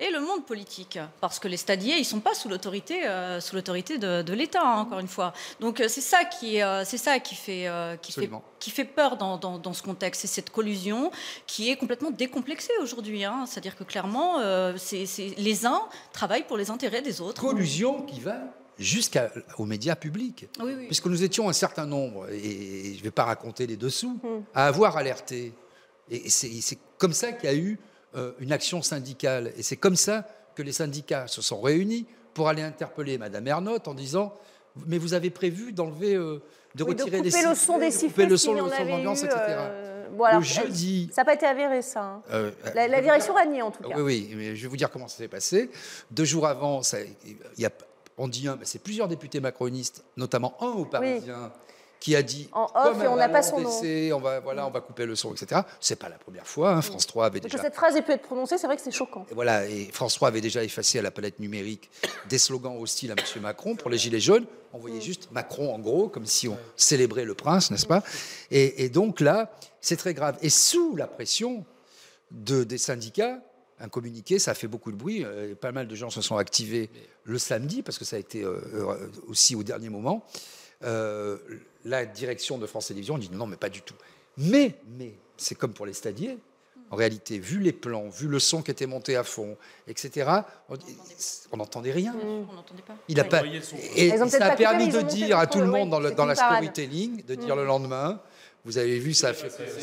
et le monde politique, parce que les stadiers, ils ne sont pas sous l'autorité, euh, sous l'autorité de, l'État, hein, encore une fois. Donc euh, c'est ça qui, euh, c'est ça qui fait, qui fait, qui fait peur dans, dans, ce contexte, c'est cette collusion qui est complètement décomplexée aujourd'hui. Hein. C'est-à-dire que clairement, c'est, les uns travaillent pour les intérêts des autres. Collusion qui va jusqu'aux médias publics. Puisque nous étions un certain nombre, et je ne vais pas raconter les dessous, hmm. à avoir alerté. Et c'est comme ça qu'il y a eu euh, une action syndicale. Et c'est comme ça que les syndicats se sont réunis pour aller interpeller Madame Ernotte en disant Mais vous avez prévu d'enlever, euh, de retirer les sifflets, le son des sifflets, le son, le son d'ambiance, etc. Euh, le jeudi. Ça n'a pas été avéré, ça. Hein. la, direction a nié, en tout cas. Oui, oui, mais je vais vous dire comment ça s'est passé. Deux jours avant, ça, y a, on dit un, c'est plusieurs députés macronistes, notamment un au Parisien, qui a dit en off et on n'a pas son nom. on va voilà, on va couper le son, etc. C'est pas la première fois. Hein. France 3 avait déjà. Que cette phrase ait pu être prononcée, c'est vrai que c'est choquant. Et voilà, et France 3 avait déjà effacé à la palette numérique des slogans hostiles à M. Macron pour les gilets jaunes. On voyait juste Macron en gros, comme si on célébrait le prince, n'est-ce pas? Et, et donc là, c'est très grave. Et sous la pression de, des syndicats, un communiqué, ça a fait beaucoup de bruit. Euh, pas mal de gens se sont activés le samedi, parce que ça a été euh, euh, aussi au dernier moment. La direction de France Télévisions dit non, mais pas du tout. Mais, mais, c'est comme pour les stadiers. En réalité, vu les plans, vu le son qui était monté à fond, etc., on n'entendait rien. On n'entendait pas. Il a pas. Et ça a permis de dire à tout le monde dans, le, dans la storytelling, de dire le lendemain, vous avez vu, ça fait, ça fait,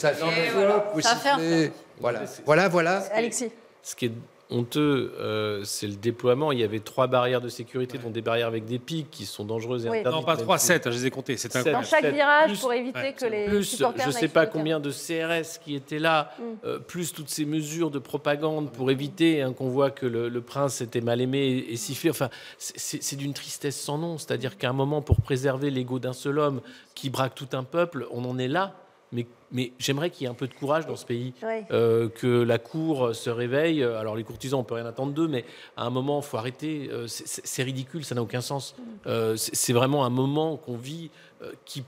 ça fait voilà, voilà, voilà. Alexis. Ce qui est honteux, euh, c'est le déploiement. Il y avait trois barrières de sécurité, dont des barrières avec des pics qui sont dangereuses et Oui. interdites. Non, pas même 3, si- 7, je les ai comptés. C'est Sept. un Dans chaque virage, Plus- pour éviter que les plus, supporters je ne sais pas combien de CRS qui étaient là, Mm. euh, plus toutes ces mesures de propagande pour éviter hein, qu'on voit que le, le prince était mal aimé et, et sifflé. Enfin, c'est d'une tristesse sans nom. C'est-à-dire qu'à un moment, pour préserver l'ego d'un seul homme qui braque tout un peuple, on en est là. Mais, mais j'aimerais qu'il y ait un peu de courage dans ce pays, Oui. euh, que la cour se réveille. Alors les courtisans, on peut rien attendre d'eux, mais à un moment, il faut arrêter. Euh, c'est- ridicule, ça n'a aucun sens. Euh, c'est vraiment un moment qu'on vit euh, qui,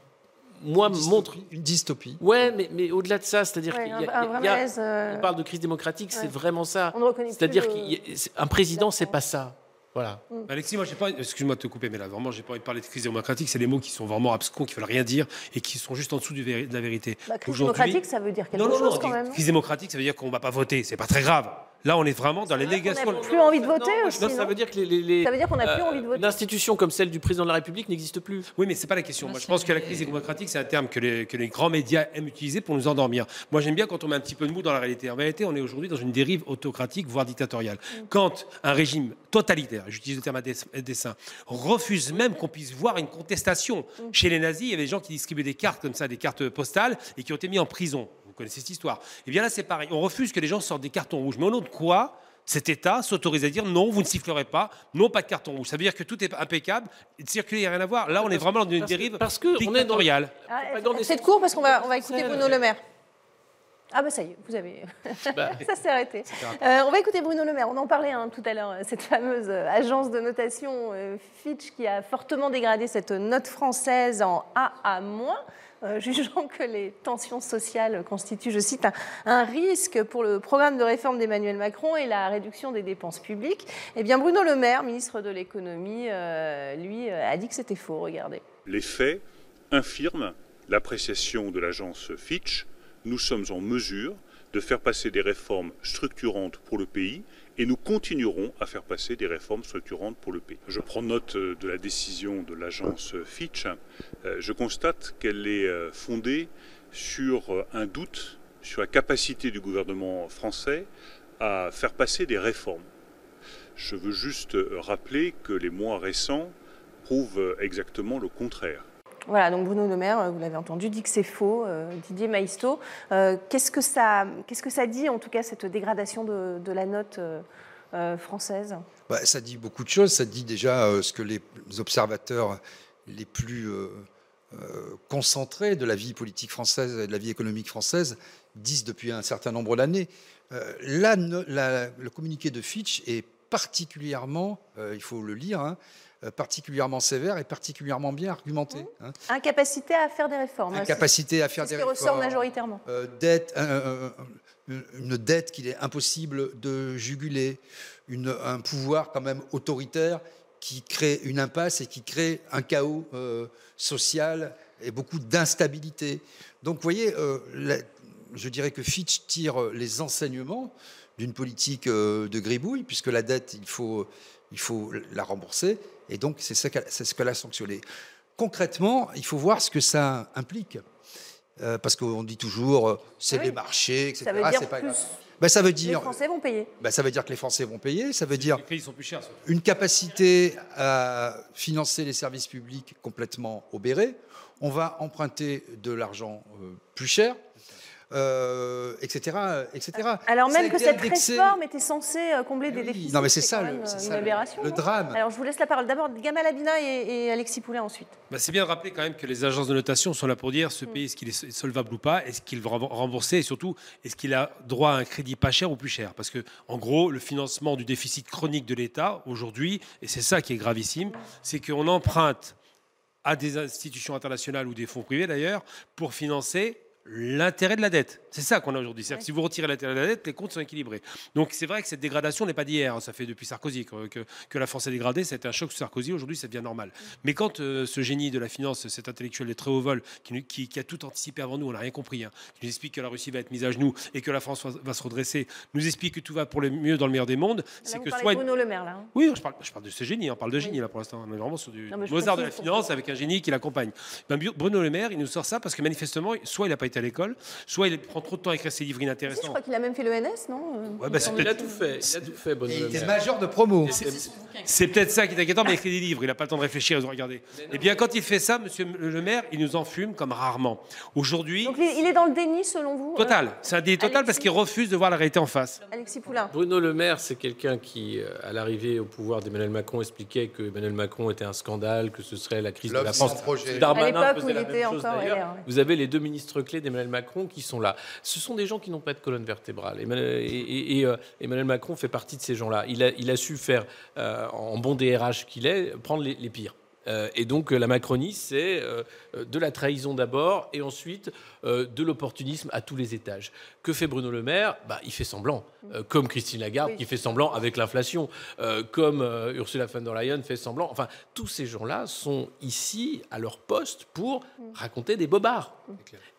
moi, Une montre une dystopie. Ouais, mais, mais au-delà de ça, c'est-à-dire Ouais, qu'il y un- a, il y a- un vrai il y a- malaise, euh, on parle de crise démocratique, ouais. c'est vraiment ça. On ne reconnaît plus C'est-à-dire le- qu'un président, c'est pas ça. Voilà. Alexis, moi, j'ai pas, excuse-moi de te couper, mais là, vraiment, j'ai pas envie de parler de crise démocratique. C'est des mots qui sont vraiment abscons, qui veulent rien dire et qui sont juste en dessous de la vérité. Bah, crise Aujourd'hui- démocratique, ça veut dire quelque non, non, chose non, quand même. Crise démocratique, ça veut dire qu'on va pas voter. C'est pas très grave. Là, on est vraiment dans les On négations. n'a plus envie de voter aussi. Non, ça veut dire que les, les- les- Ça veut dire qu'on n'a plus euh, envie de voter. Une institution comme celle du président de la République n'existe plus. Oui, mais c'est pas la question. Moi, je pense que la crise démocratique, c'est un terme que les, que les grands médias aiment utiliser pour nous endormir. Moi, j'aime bien quand on met un petit peu de mou dans la réalité. En réalité, on est aujourd'hui dans une dérive autocratique, voire dictatoriale. Quand un régime totalitaire, j'utilise le terme à dessein, refuse même qu'on puisse voir une contestation. Chez les nazis, il y avait des gens qui distribuaient des cartes comme ça, des cartes postales, et qui ont été mis en prison. Vous connaissez cette histoire. Et bien là, c'est pareil. On refuse que les gens sortent des cartons rouges. Mais au nom de quoi cet État s'autorise à dire non, vous ne sifflerez pas, non, pas de carton rouge. Ça veut dire que tout est impeccable, circuler, il n'y a rien à voir. Là, on est vraiment dans une dérive Parce que on est dans dictatoriale. Ah, Faites court parce qu'on va, on va écouter Bruno Le Maire. Ah bah ça y est, vous avez... Bah, ça s'est arrêté. Euh, on va écouter Bruno Le Maire. On en parlait hein, tout à l'heure, cette fameuse euh, agence de notation euh, Fitch qui a fortement dégradé cette note française en AA-, euh, jugeant que les tensions sociales constituent, je cite, un, un risque pour le programme de réforme d'Emmanuel Macron et la réduction des dépenses publiques. Eh bien Bruno Le Maire, ministre de l'économie, euh, lui, a dit que c'était faux. Regardez. Les faits infirment l'appréciation de l'agence Fitch. Nous sommes en mesure de faire passer des réformes structurantes pour le pays et nous continuerons à faire passer des réformes structurantes pour le pays. Je prends note euh, de la décision de l'agence Fitch. Euh, Je constate qu'elle est euh, fondée sur euh, un doute sur la capacité du gouvernement français à faire passer des réformes. Je veux juste euh, rappeler que les mois récents prouvent euh, exactement le contraire. Voilà, donc Bruno Le Maire, euh, vous l'avez entendu, dit que c'est faux. Euh, Didier Maisto, euh, qu'est-ce que ça, qu'est-ce que ça dit en tout cas cette dégradation de, la note française? Bah, ça dit beaucoup de choses. Ça dit déjà ce que les observateurs les plus concentrés de la vie politique française et de la vie économique française disent depuis un certain nombre d'années. Le communiqué de Fitch est particulièrement, il faut le lire, hein, particulièrement sévère et particulièrement bien argumenté. hein. Incapacité à faire des réformes. Incapacité à faire des ce qui ressort réformes. majoritairement. Euh, dette, euh, euh, une dette qu'il est impossible de juguler, une- un pouvoir quand même autoritaire qui crée une impasse et qui crée un chaos euh, social et beaucoup d'instabilité. Donc, vous voyez, euh, la- je dirais que Fitch tire les enseignements d'une politique euh, de gribouille, puisque la dette, il faut, il faut la rembourser, et donc c'est ce qu'elle a sanctionné. Concrètement, il faut voir ce que ça implique. Euh, parce qu'on dit toujours, euh, c'est Ah oui. les marchés, etc. Ça veut dire pas plus- grave. Ben, ça veut Les Français vont payer. ben, ça veut dire que les Français vont payer. Ça veut dire Les prix sont plus chers. une capacité à financer les services publics complètement obérée. On va emprunter de l'argent euh, plus cher. Euh, etc., etc. Alors même que cette indexé- réforme était censée euh, combler des déficits. Non, mais c'est ça, le- euh, ça, le- aberration, le non drame. Alors je vous laisse la parole. D'abord Gamal Abina et, et Alexis Poulain ensuite. Bah, c'est bien de rappeler quand même que les agences de notation sont là pour dire ce pays, est-ce qu'il est solvable ou pas, est-ce qu'il va rem- rembourser? Et surtout, est-ce qu'il a droit à un crédit pas cher ou plus cher? Parce que, en gros, le financement du déficit chronique de l'État aujourd'hui, et c'est ça qui est gravissime, c'est qu'on emprunte à des institutions internationales ou des fonds privés d'ailleurs pour financer l'intérêt de la dette. C'est ça qu'on a aujourd'hui. C'est-à-dire que si vous retirez l'intérêt de la dette, les comptes sont équilibrés. Donc c'est vrai que cette dégradation n'est pas d'hier. hein. Ça fait depuis Sarkozy que, que- que la France est dégradée. C'était un choc sur Sarkozy. Aujourd'hui, ça devient normal. Mais quand euh, ce génie de la finance, cet intellectuel de très haut vol, qui, nous- qui- qui a tout anticipé avant nous, on n'a rien compris, hein, qui nous explique que la Russie va être mise à genoux et que la France va, va se redresser, nous explique que tout va pour le mieux dans le meilleur des mondes, c'est que soit... de Bruno Le Maire là. hein. Oui, je parle, je parle de ce génie, on parle de génie là pour l'instant. On est vraiment sur du Non, Mozart de la finance avec un génie qui l'accompagne. Ben, Bruno Le Maire, il nous sort ça parce que manifestement, soit il n'a pas été à l'école, soit il prend trop de temps à écrire ses livres Si, je inintéressants. crois qu'il a même fait le NS, non Euh, Ouais, bah, Il a tout fait. Il a tout fait, il était major de promo. C'est peut-être ça qui est inquiétant, mais il écrit des livres, il n'a pas le temps de réfléchir et de regarder. Eh bien, quand il fait ça, monsieur Le Maire, il nous enfume comme rarement. Aujourd'hui, Donc il est dans le déni selon vous euh, total. C'est un délit total parce qu'il refuse de voir la réalité en face. Alexis Poulain. Bruno Le Maire, c'est quelqu'un qui, euh, à l'arrivée au pouvoir d'Emmanuel Macron, expliquait que Emmanuel Macron était un scandale, que ce serait la crise de la sans France. projet. Darmanin À l'époque faisait où la il même était chose. Vous avez les deux ministres clés d'Emmanuel Macron qui sont là. Ce sont des gens qui n'ont pas de colonne vertébrale. Emmanuel, et, et- et, euh, Emmanuel Macron fait partie de ces gens-là. Il a, il a su faire, euh, en bon DRH qu'il est, prendre les, les pires. Euh, et donc euh, la Macronie, c'est euh, euh, de la trahison d'abord et ensuite euh, de l'opportunisme à tous les étages. Que fait Bruno Le Maire? Bah, Il fait semblant, Euh, comme Christine Lagarde qui fait semblant avec l'inflation, euh, comme euh, Ursula von der Leyen fait semblant. Enfin, tous ces gens-là sont ici à leur poste pour raconter des bobards.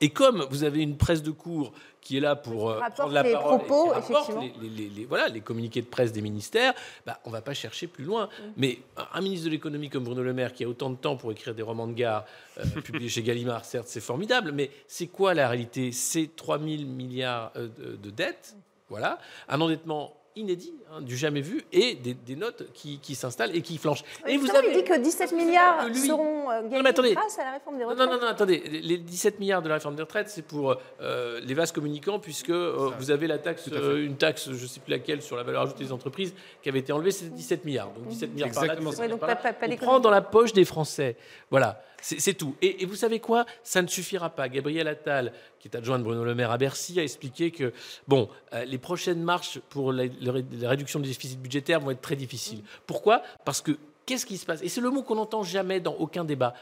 Et comme vous avez une presse de cours qui est là pour euh, prendre la les parole propos, effectivement. les, les- les- les- voilà, les communiqués de presse des ministères, bah, on ne va pas chercher plus loin. Mais un- un ministre de l'économie comme Bruno Le Maire, qui a autant de temps pour écrire des romans de gare, euh, publiés chez Gallimard, certes, c'est formidable, mais c'est quoi la réalité? C'est 3 000 milliards euh, de, de dettes, voilà, un endettement inédit, hein, du jamais vu, et des, des notes qui, qui s'installent et qui flanchent. Et vous avez il dit que 17 milliards que lui- seront euh, gagnés attendez. grâce à la réforme des non, retraites. non, non, non, attendez. Les 17 milliards de la réforme des retraites, c'est pour euh, les vases communicants, puisque euh, vous avez la taxe, euh, une taxe, je ne sais plus laquelle, sur la valeur ajoutée des entreprises, qui avait été enlevée, c'était 17 milliards. Donc 17 milliards par là, Exactement 17 ça. Ouais, milliards donc par là. pas- pas- pas On d'économie. prend dans la poche des Français. Voilà, c'est tout. Et, et vous savez quoi? Ça ne suffira pas. Gabriel Attal, qui est adjoint de Bruno Le Maire à Bercy, a expliqué que bon, euh, les prochaines marches pour la, la ré- la réduction du déficit budgétaire vont être très difficiles. Pourquoi? Parce que qu'est-ce qui se passe? Et c'est le mot qu'on n'entend jamais dans aucun débat.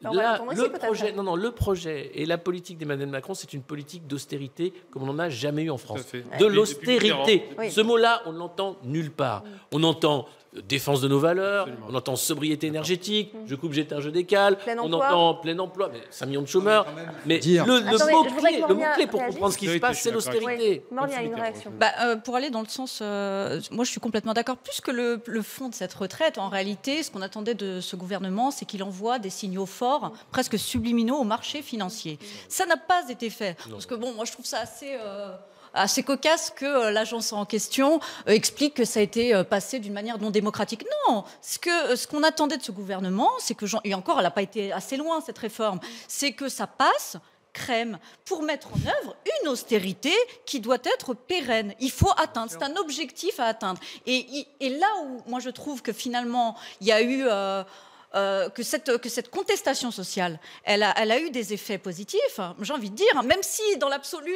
Va Là, le projet, non, non, le projet et la politique d'Emmanuel Macron, c'est une politique d'austérité comme on n'en a jamais eu en France. De l'austérité. Oui. Ce mot-là, on ne l'entend nulle part. On entend défense de nos valeurs, on entend sobriété énergétique, je coupe, j'éteins, je décale, Plein on emploi. entend plein emploi, mais 5 millions de chômeurs. Mais dire- le, Attendez, mot-clé le mot-clé pour comprendre ce qui se Oui, passe, c'est l'austérité. Mornia a une réaction. Bah, euh, pour aller dans le sens, euh, moi je suis complètement d'accord. Plus que le, le fond de cette retraite, en réalité, ce qu'on attendait de ce gouvernement, c'est qu'il envoie des signaux forts, presque subliminaux au marché financier. Ça n'a pas été fait. Parce que bon, moi je trouve ça assez. euh, assez cocasse que euh, l'agence en question euh, explique que ça a été euh, passé d'une manière non démocratique. Non, ce que ce qu'on attendait de ce gouvernement, c'est que et encore, elle n'a pas été assez loin cette réforme, c'est que ça passe crème pour mettre en œuvre une austérité qui doit être pérenne. Il faut atteindre, c'est un objectif à atteindre. Et, et là où moi je trouve que finalement il y a eu euh, euh, que, cette, que cette contestation sociale, elle a, elle a eu des effets positifs, j'ai envie de dire, même si dans l'absolu,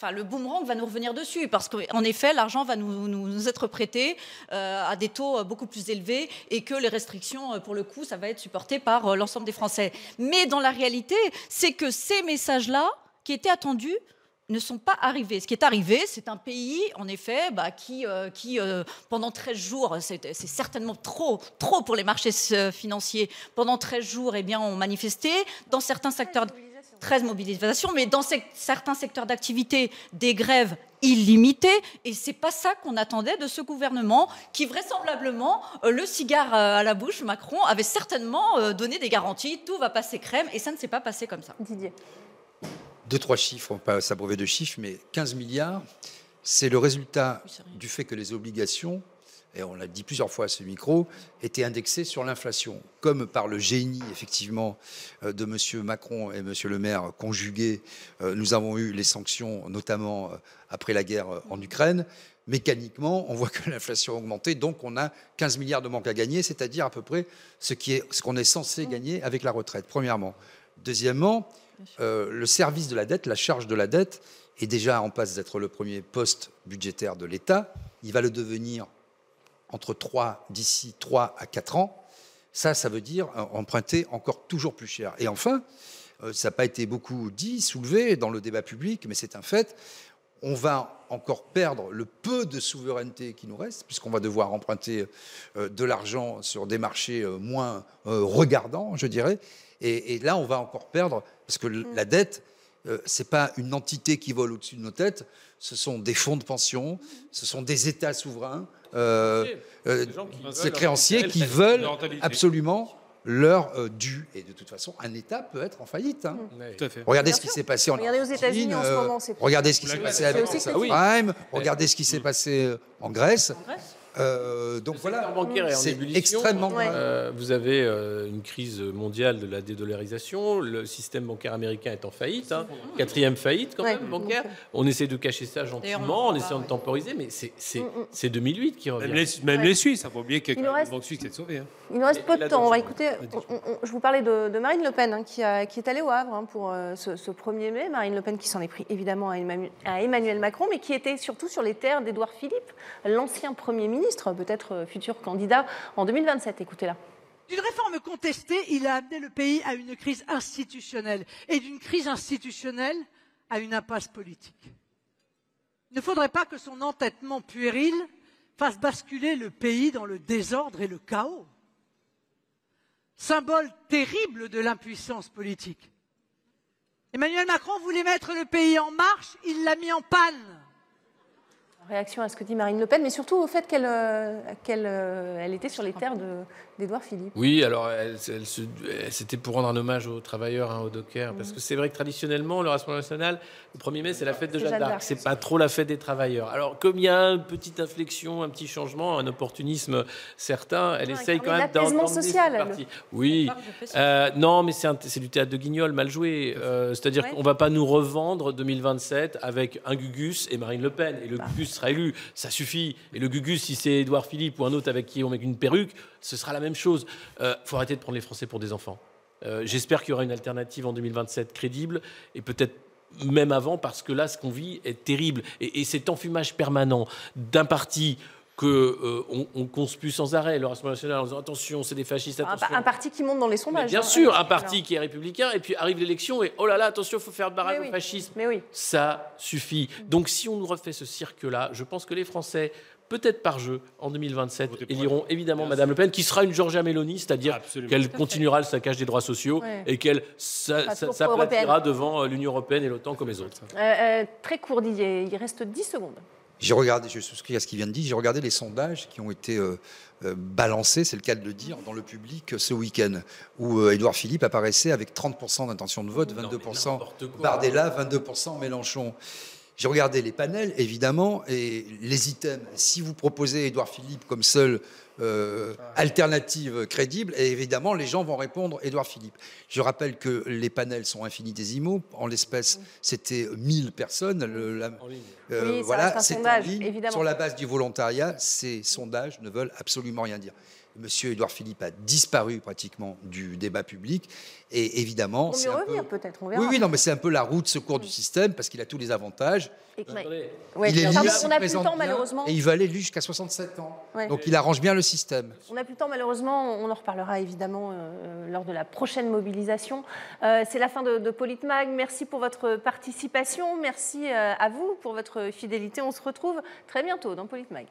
enfin, le boomerang va nous revenir dessus, parce qu'en effet, l'argent va nous, être prêté euh, à des taux euh, beaucoup plus élevés et que les restrictions, euh, pour le coup, ça va être supporté par l'ensemble des Français. Mais dans la réalité, c'est que ces messages-là, qui étaient attendus, ne sont pas arrivés. Ce qui est arrivé, c'est un pays, en effet, bah, qui, qui pendant 13 jours, c'est certainement trop, trop pour les marchés financiers, pendant 13 jours, eh bien, ont manifesté dans certains secteurs. 13 mobilisations, mais dans certains secteurs d'activité, des grèves illimitées. Et c'est pas ça qu'on attendait de ce gouvernement, qui vraisemblablement, euh, le cigare euh, à la bouche, Macron avait certainement euh, donné des garanties, tout va passer crème, et ça ne s'est pas passé comme ça. Didier. deux, trois chiffres, on va pas s'abreuver de chiffres, mais 15 milliards, c'est le résultat Oui, du fait que les obligations et on l'a dit plusieurs fois à ce micro, était indexé sur l'inflation. Comme par le génie, effectivement, euh, de M. Macron et M. Le Maire conjugués, euh, nous avons eu les sanctions, notamment euh, après la guerre en Ukraine. Mécaniquement, on voit que l'inflation a augmenté, donc on a 15 milliards de manque à gagner, c'est-à-dire à peu près ce qu'on est, ce qu'on est censé gagner avec la retraite, premièrement. Deuxièmement, le service de la dette, la charge de la dette, est déjà en passe d'être le premier poste budgétaire de l'État. Il va le devenir entre 3, d'ici 3 à 4 ans, ça, ça veut dire euh, emprunter encore toujours plus cher. Et enfin, euh, ça n'a pas été beaucoup dit, soulevé dans le débat public, mais c'est un fait, on va encore perdre le peu de souveraineté qui nous reste, puisqu'on va devoir emprunter euh, de l'argent sur des marchés moins regardants, je dirais. Et, là, on va encore perdre, parce que mm. la dette, ce n'est pas une entité qui vole au-dessus de nos têtes, ce sont des fonds de pension, ce sont des États souverains, euh, euh, ces créanciers qui veulent absolument leur euh, dû. Et de toute façon, un État peut être en faillite. Hein. Regardez ce qui s'est passé en Regardez aux États-Unis en ce moment. Regardez ce qui s'est passé avec Prime. Regardez ce qui s'est passé en Grèce. Euh, donc voilà, c'est extrêmement euh, vous avez euh, une crise mondiale de la dédollarisation. Le système bancaire américain est en faillite, hein. quatrième faillite quand même bancaire. On essaie de cacher ça gentiment, en essayant de temporiser, mais c'est 2008 qui revient. Même les, même les Suisses, il faut oublier que la Banque suisse est sauvée. Hein. Il nous reste peu de temps. On va écouter. je vous parlais de, Marine Le Pen, hein, qui, est allée au Havre pour ce, 1er mai. Marine Le Pen qui s'en est pris évidemment à Emmanuel Macron, mais qui était surtout sur les terres d'Édouard Philippe, l'ancien Premier ministre peut-être euh, futur candidat en 2027. Écoutez-la. D'une réforme contestée, il a amené le pays à une crise institutionnelle et d'une crise institutionnelle à une impasse politique. Il ne faudrait pas que son entêtement puéril fasse basculer le pays dans le désordre et le chaos. Symbole terrible de l'impuissance politique. Emmanuel Macron voulait mettre le pays en marche, il l'a mis en panne réaction à ce que dit Marine Le Pen, mais surtout au fait qu'elle euh, euh, elle était sur les terres d'Édouard Philippe. Oui, alors c'était pour rendre un hommage aux travailleurs, hein, aux dockers, parce que c'est vrai que traditionnellement, le Rassemblement national, le 1er mai, c'est la fête de Jeanne d'Arc, c'est pas trop la fête des travailleurs. Alors comme il y a une petite inflexion, un petit changement, un opportunisme certain, elle essaye quand même d'emmener social. Parti. Oui, euh, non, mais c'est du théâtre de guignol mal joué. C'est-à-dire qu'on va pas nous revendre 2027 avec un Gugus et Marine Le Pen. Et le bah. Gugus élu, ça suffit. Et le Gugus, si c'est Édouard Philippe ou un autre avec qui on met une perruque, ce sera la même chose. Il euh, faut arrêter de prendre les Français pour des enfants. Euh, j'espère qu'il y aura une alternative en 2027 crédible et peut-être même avant, parce que là, ce qu'on vit est terrible. Et, et cet enfumage permanent d'un parti qu'on euh, on conspue sans arrêt le Rassemblement national en disant attention, c'est des fascistes, attention. Un, parti qui monte dans les sondages. bien hein, sûr, un parti qui est républicain, et puis arrive l'élection, et oh là là, attention, il faut faire barrage au fascisme. Mais oui. Ça suffit. Donc si on nous refait ce cirque-là, je pense que les Français peut-être par jeu en 2027, éliront évidemment Madame Le Pen, qui sera une Georgia Meloni, c'est-à-dire qu'elle continuera le saccage des droits sociaux et qu'elle s'aplatira devant euh, l'Union européenne et l'OTAN comme les autres. Euh, très court, Didier, il reste 10 secondes. J'ai regardé, je souscris à ce qu'il vient de dire, j'ai regardé les sondages qui ont été euh, euh, balancés, c'est le cas de le dire, dans le public ce week-end, où euh, Édouard Philippe apparaissait avec 30% d'intention de vote, 22% Bardella, 22% Mélenchon. J'ai regardé les panels, évidemment, et les items. Si vous proposez Édouard Philippe comme seul euh, alternative crédible. Et évidemment, les gens vont répondre Édouard Philippe. Je rappelle que les panels sont infinitésimaux. En l'espèce, c'était 1000 personnes. Euh, voilà, c'est Sur la base du volontariat, ces sondages ne veulent absolument rien dire. Monsieur Édouard Philippe a disparu pratiquement du débat public. Et évidemment. On revenir peut-être, Oui, oui, non, mais c'est un peu la route secours du système parce qu'il a tous les avantages. il est on n'a plus le temps, malheureusement. Et il va aller jusqu'à 67 ans. Donc il arrange bien le système. On n'a plus le temps, malheureusement. On en reparlera évidemment euh, lors de la prochaine mobilisation. Euh, c'est la fin de, de Politmag. Merci pour votre participation. Merci euh, à vous pour votre fidélité. On se retrouve très bientôt dans Politmag.